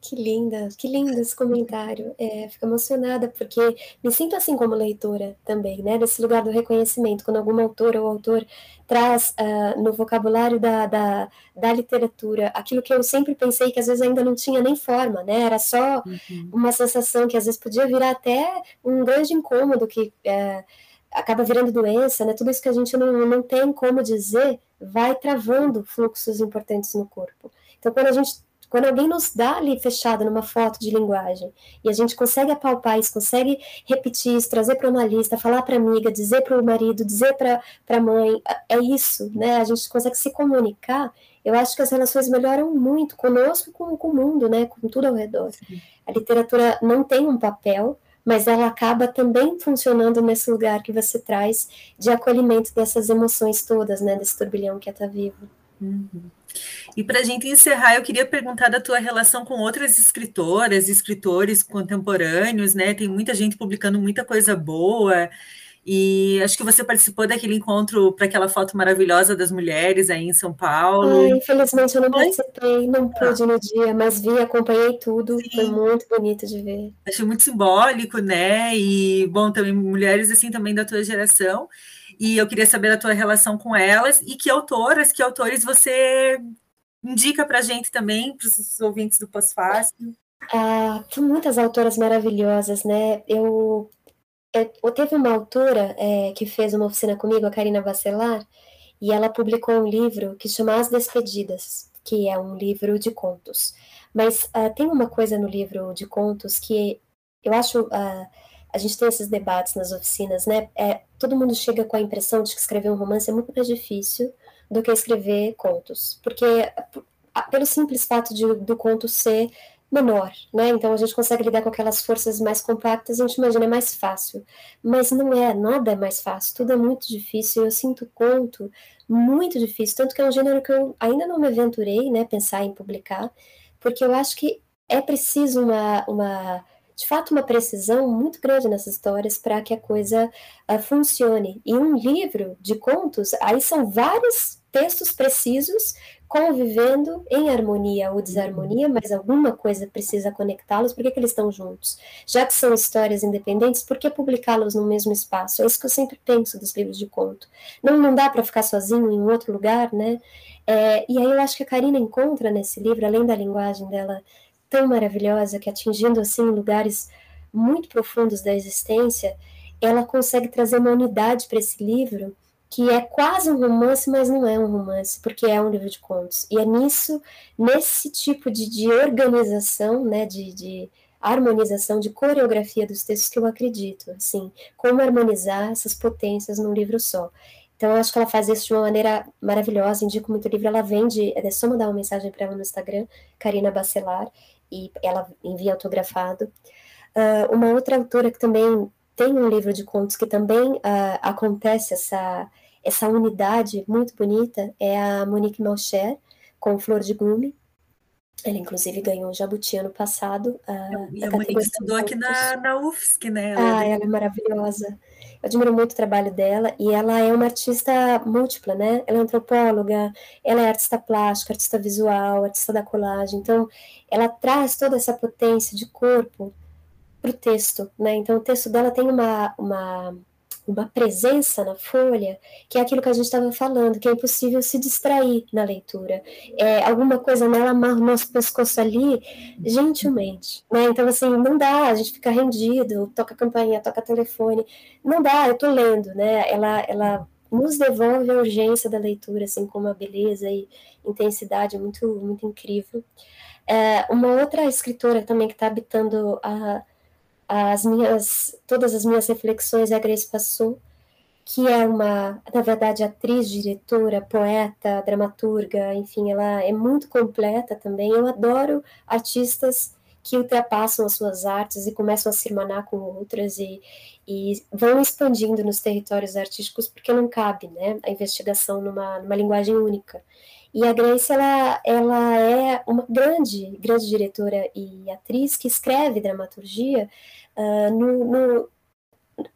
Que linda, que lindo esse comentário. É, fico emocionada porque me sinto assim como leitora também, né? Nesse lugar do reconhecimento, quando alguma autora ou autor traz uh, no vocabulário da, da, da, literatura aquilo que eu sempre pensei que às vezes ainda não tinha nem forma, né? Era só uhum. uma sensação que às vezes podia virar até um grande incômodo que uh, acaba virando doença, né? Tudo isso que a gente não, não tem como dizer vai travando fluxos importantes no corpo. Então, quando a gente quando alguém nos dá ali fechado numa foto de linguagem e a gente consegue apalpar isso, consegue repetir isso, trazer para o analista, falar para a amiga, dizer para o marido, dizer para a mãe, é isso, né? A gente consegue se comunicar. Eu acho que as relações melhoram muito conosco e com, com o mundo, né? Com tudo ao redor. A literatura não tem um papel, mas ela acaba também funcionando nesse lugar que você traz de acolhimento dessas emoções todas, né? Desse turbilhão que é estar tá vivo. Uhum. E para a gente encerrar, eu queria perguntar da tua relação com outras escritoras, escritores contemporâneos, né? Tem muita gente publicando muita coisa boa. E acho que você participou daquele encontro para aquela foto maravilhosa das mulheres aí em São Paulo. Ai, infelizmente eu não participei, não pude ah. no dia, mas vi, acompanhei tudo, Sim. foi muito bonito de ver. Achei muito simbólico, né? E bom, também mulheres assim também da tua geração e eu queria saber a tua relação com elas e que autoras, que autores você indica para a gente também, para os ouvintes do Pós-Fácil. Ah, tem muitas autoras maravilhosas, né? Eu, eu teve uma autora é, que fez uma oficina comigo, a Karina Bacelar, e ela publicou um livro que chama As Despedidas, que é um livro de contos. Mas uh, tem uma coisa no livro de contos que eu acho uh, a gente tem esses debates nas oficinas, né? É, todo mundo chega com a impressão de que escrever um romance é muito mais difícil do que escrever contos, porque pelo simples fato de, do conto ser menor, né? Então a gente consegue lidar com aquelas forças mais compactas, a gente imagina é mais fácil, mas não é, nada é mais fácil, tudo é muito difícil. Eu sinto conto muito difícil, tanto que é um gênero que eu ainda não me aventurei, né, pensar em publicar, porque eu acho que é preciso uma, uma de fato uma precisão muito grande nessas histórias para que a coisa uh, funcione. E um livro de contos, aí são vários textos precisos convivendo em harmonia ou desarmonia, mas alguma coisa precisa conectá-los, por que, que eles estão juntos? Já que são histórias independentes, por que publicá-los no mesmo espaço? É isso que eu sempre penso dos livros de conto. Não, não dá para ficar sozinho em outro lugar, né? É, e aí eu acho que a Karina encontra nesse livro, além da linguagem dela tão maravilhosa que atingindo assim lugares muito profundos da existência, ela consegue trazer uma unidade para esse livro que é quase um romance, mas não é um romance, porque é um livro de contos. E é nisso, nesse tipo de, de organização, né, de, de harmonização, de coreografia dos textos que eu acredito, assim, como harmonizar essas potências num livro só. Então, eu acho que ela faz isso de uma maneira maravilhosa, indico muito o livro, ela vende, é só mandar uma mensagem para ela no Instagram, Karina Bacelar, e ela envia autografado. Uh, uma outra autora que também tem um livro de contos que também uh, acontece essa, essa unidade muito bonita é a Monique Malcher, com Flor de Gume. Ela, inclusive, ganhou um Jabuti ano passado. Uh, e a Monique estudou aqui na, na UFSC, né? Ela ah, é ela é maravilhosa. Eu admiro muito o trabalho dela e ela é uma artista múltipla, né? Ela é antropóloga, ela é artista plástica, artista visual, artista da colagem. Então, ela traz toda essa potência de corpo o texto, né? Então o texto dela tem uma, uma uma presença na folha, que é aquilo que a gente estava falando, que é impossível se distrair na leitura. É, alguma coisa nela amarra o nosso pescoço ali gentilmente. Né? Então, assim, não dá, a gente fica rendido, toca campainha, toca telefone. Não dá, eu tô lendo, né? Ela, ela nos devolve a urgência da leitura, assim, com uma beleza e intensidade muito, muito incrível. É, uma outra escritora também que está habitando a as minhas, todas as minhas reflexões a Grace passou, que é uma, na verdade, atriz, diretora, poeta, dramaturga, enfim, ela é muito completa também. Eu adoro artistas que ultrapassam as suas artes e começam a se irmanar com outras e, e vão expandindo nos territórios artísticos, porque não cabe né, a investigação numa, numa linguagem única. E a Grace, ela, ela é uma grande, grande diretora e atriz que escreve dramaturgia uh, no, no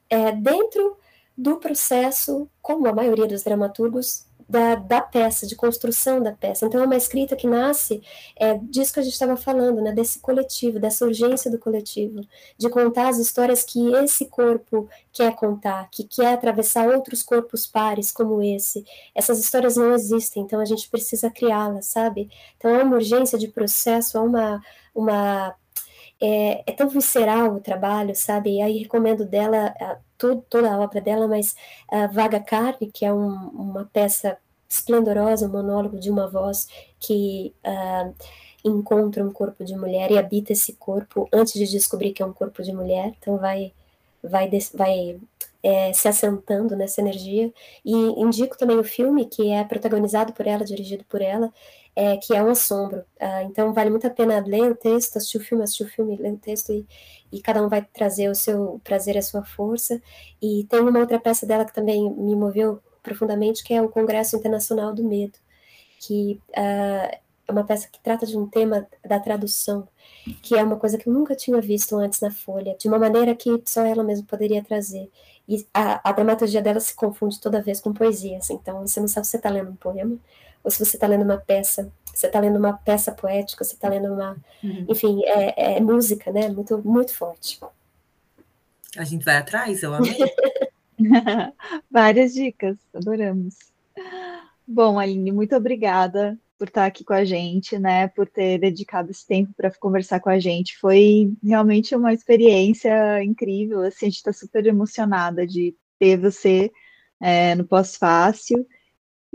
é, dentro do processo, como a maioria dos dramaturgos, da, da, peça, de construção da peça. Então, é uma escrita que nasce é, disso que a gente estava falando, né, desse coletivo, dessa urgência do coletivo, de contar as histórias que esse corpo quer contar, que quer atravessar outros corpos pares como esse. Essas histórias não existem, então a gente precisa criá-las, sabe? Então, é uma urgência de processo, é uma. uma é, é, tão visceral o trabalho, sabe? E aí recomendo dela, a, tudo, toda a obra dela, mas a Vaga Carne, que é um, uma peça esplendorosa, um monólogo de uma voz que uh, encontra um corpo de mulher e habita esse corpo antes de descobrir que é um corpo de mulher, então vai vai, vai é, se assentando nessa energia. E indico também o filme, que é protagonizado por ela, dirigido por ela, é, que é um assombro. Uh, então vale muito a pena ler o texto, assistir o filme, assistir o filme, ler o texto e, e cada um vai trazer o seu prazer a sua força. E tem uma outra peça dela que também me moveu profundamente, que é o Congresso Internacional do Medo, que uh, é uma peça que trata de um tema da tradução, que é uma coisa que eu nunca tinha visto antes na Folha, de uma maneira que só ela mesma poderia trazer. E a, a dramaturgia dela se confunde toda vez com poesias, então você não sabe se você está lendo um poema ou se você está lendo uma peça, você está lendo uma peça poética, você está lendo uma, uhum. enfim, é, é, música, né? Muito, muito forte. A gente vai atrás, eu amei. Várias dicas, adoramos. Bom, Aline, muito obrigada por estar aqui com a gente, né? Por ter dedicado esse tempo para conversar com a gente. Foi realmente uma experiência incrível. Assim, a gente está super emocionada de ter você é, no pós-fácil.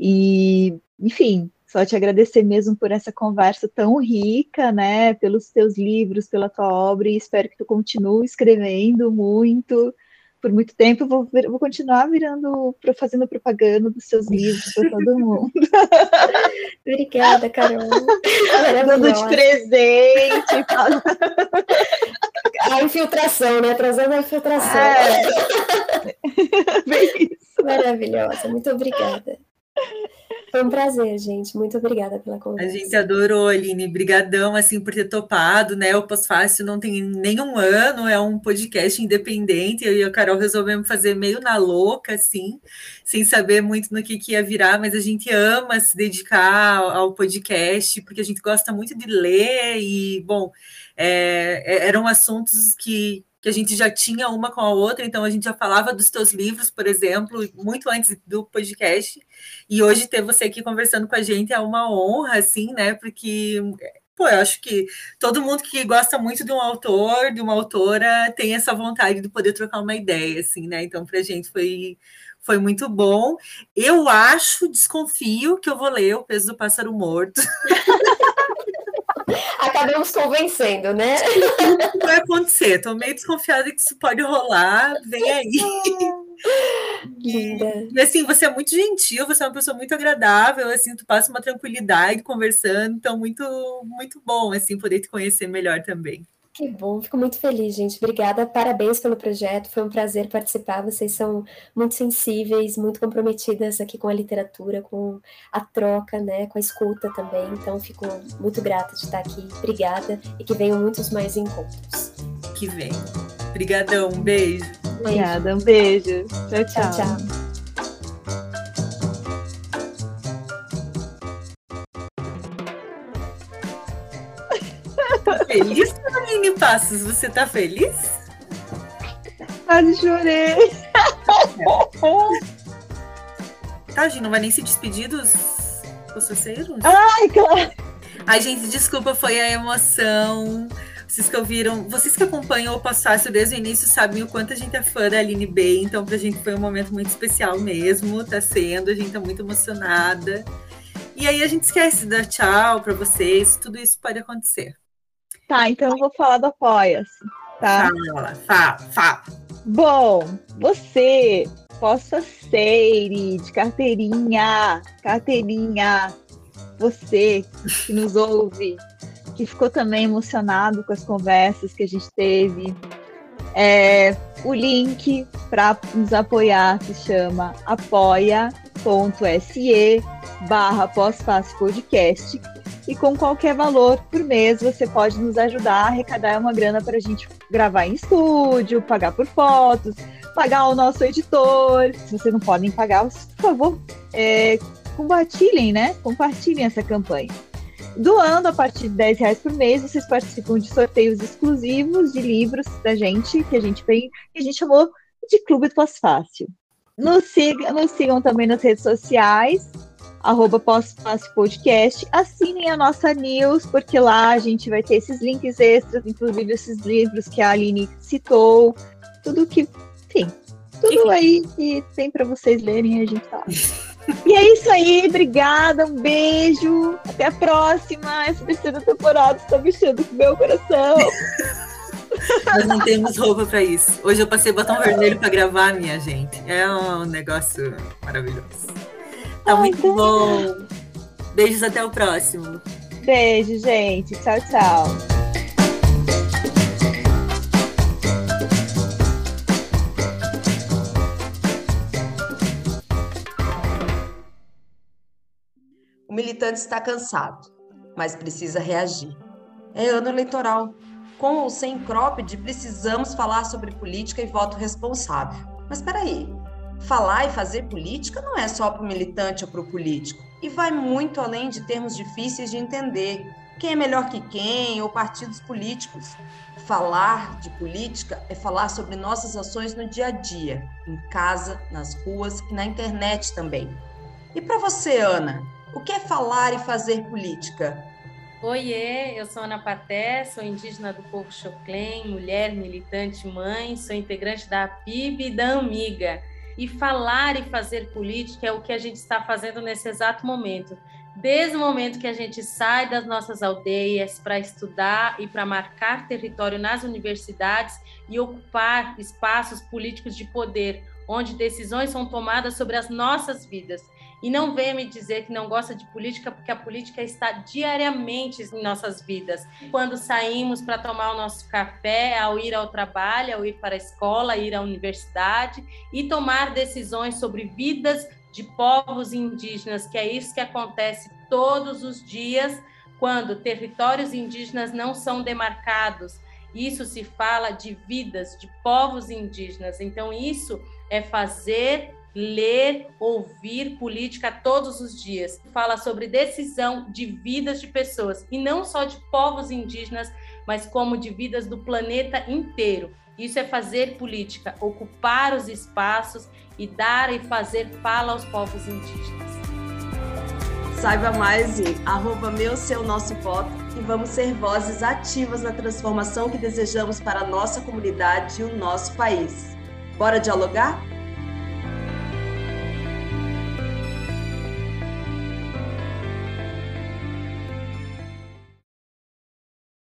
E enfim, só te agradecer mesmo por essa conversa tão rica, né? Pelos teus livros, pela tua obra, e espero que tu continue escrevendo muito. Por muito tempo, vou, vou continuar virando, fazendo propaganda dos seus livros para todo mundo. Obrigada, Carol. Dando de presente. a infiltração, né? Trazendo a infiltração. É. Maravilhosa. Muito obrigada. Foi um prazer, gente. Muito obrigada pela conversa. A gente adorou, Aline. Brigadão, assim, por ter topado, né? O Pós-Fácil não tem nenhum ano, é um podcast independente. Eu e a Carol resolvemos fazer meio na louca, assim, sem saber muito no que, que ia virar, mas a gente ama se dedicar ao podcast, porque a gente gosta muito de ler e, bom, é, é eram assuntos que que a gente já tinha uma com a outra, então a gente já falava dos teus livros, por exemplo, muito antes do podcast. E hoje ter você aqui conversando com a gente é uma honra, assim, né? Porque pô, eu acho que todo mundo que gosta muito de um autor, de uma autora, tem essa vontade de poder trocar uma ideia, assim, né? Então, para a gente foi, foi muito bom. Eu acho, desconfio que eu vou ler O Peso do Pássaro Morto. Acabamos convencendo, né? Vai acontecer. Estou meio desconfiada que isso pode rolar. Vem aí. Linda. E assim, você é muito gentil, você é uma pessoa muito agradável, assim, tu passa uma tranquilidade conversando, então muito, muito bom, assim, poder te conhecer melhor também. Que bom, fico muito feliz, gente. Obrigada, parabéns pelo projeto. Foi um prazer participar. Vocês são muito sensíveis, muito comprometidas aqui com a literatura, com a troca, né, com a escuta também. Então, fico muito grata de estar aqui. Obrigada e que venham muitos mais encontros. Que vem. Obrigadão, um beijo. Obrigada, um beijo. Tchau, tchau. tchau, tchau. Feliz Aline Passos, você tá feliz? Quase chorei. Tadinho, não vai nem se despedir dos possesseiros? Ai, claro. Ai, gente, desculpa, foi a emoção. Vocês que ouviram, vocês que acompanham o Passo Fácil desde o início sabem o quanto a gente é fã da Aline Bay, então pra gente foi um momento muito especial mesmo, tá sendo, a gente tá muito emocionada. E aí a gente esquece de dar tchau para vocês, tudo isso pode acontecer. Tá, então eu vou falar do Apoia-se, tá? Fala, fala, fala. Bom, você possa ser de carteirinha, carteirinha, você que nos ouve, que ficou também emocionado com as conversas que a gente teve. É, o link para nos apoiar se chama apoia.se barra pós-fácil podcast e com qualquer valor por mês você pode nos ajudar a arrecadar uma grana para a gente gravar em estúdio, pagar por fotos, pagar o nosso editor. Se vocês não podem pagar, por favor, é, compartilhem, né? Compartilhem essa campanha. Doando a partir de 10 reais por mês, vocês participam de sorteios exclusivos de livros da gente, que a gente vem, que a gente chamou de Clube do Pós-Fácil. Nos, siga, nos sigam também nas redes sociais, arroba Podcast. Assinem a nossa news, porque lá a gente vai ter esses links extras, inclusive esses livros que a Aline citou, tudo que, enfim, tudo aí que tem para vocês lerem, a gente tá E é isso aí, obrigada, um beijo, até a próxima. Essa terceira temporada está mexendo com o meu coração. Nós não temos roupa para isso. Hoje eu passei botão vermelho para gravar, minha gente. É um negócio maravilhoso. Tá Ai, muito bom. Beijos até o próximo. Beijo, gente. Tchau, tchau. O militante está cansado, mas precisa reagir. É ano eleitoral. Com ou sem cropped, precisamos falar sobre política e voto responsável. Mas espera aí, falar e fazer política não é só para o militante ou para o político. E vai muito além de termos difíceis de entender. Quem é melhor que quem ou partidos políticos. Falar de política é falar sobre nossas ações no dia a dia, em casa, nas ruas e na internet também. E para você, Ana, o que é falar e fazer política? Oiê, eu sou Ana Paté, sou indígena do povo Choclen, mulher, militante, mãe, sou integrante da PIB e da Amiga. E falar e fazer política é o que a gente está fazendo nesse exato momento. Desde o momento que a gente sai das nossas aldeias para estudar e para marcar território nas universidades e ocupar espaços políticos de poder, onde decisões são tomadas sobre as nossas vidas. E não venha me dizer que não gosta de política, porque a política está diariamente em nossas vidas. Quando saímos para tomar o nosso café, ao ir ao trabalho, ao ir para a escola, ir à universidade e tomar decisões sobre vidas de povos indígenas, que é isso que acontece todos os dias quando territórios indígenas não são demarcados. Isso se fala de vidas de povos indígenas. Então, isso é fazer ler, ouvir política todos os dias. Fala sobre decisão de vidas de pessoas e não só de povos indígenas, mas como de vidas do planeta inteiro. Isso é fazer política, ocupar os espaços e dar e fazer fala aos povos indígenas. Saiba mais em arroba meu, seu, nosso voto e vamos ser vozes ativas na transformação que desejamos para a nossa comunidade e o nosso país. Bora dialogar?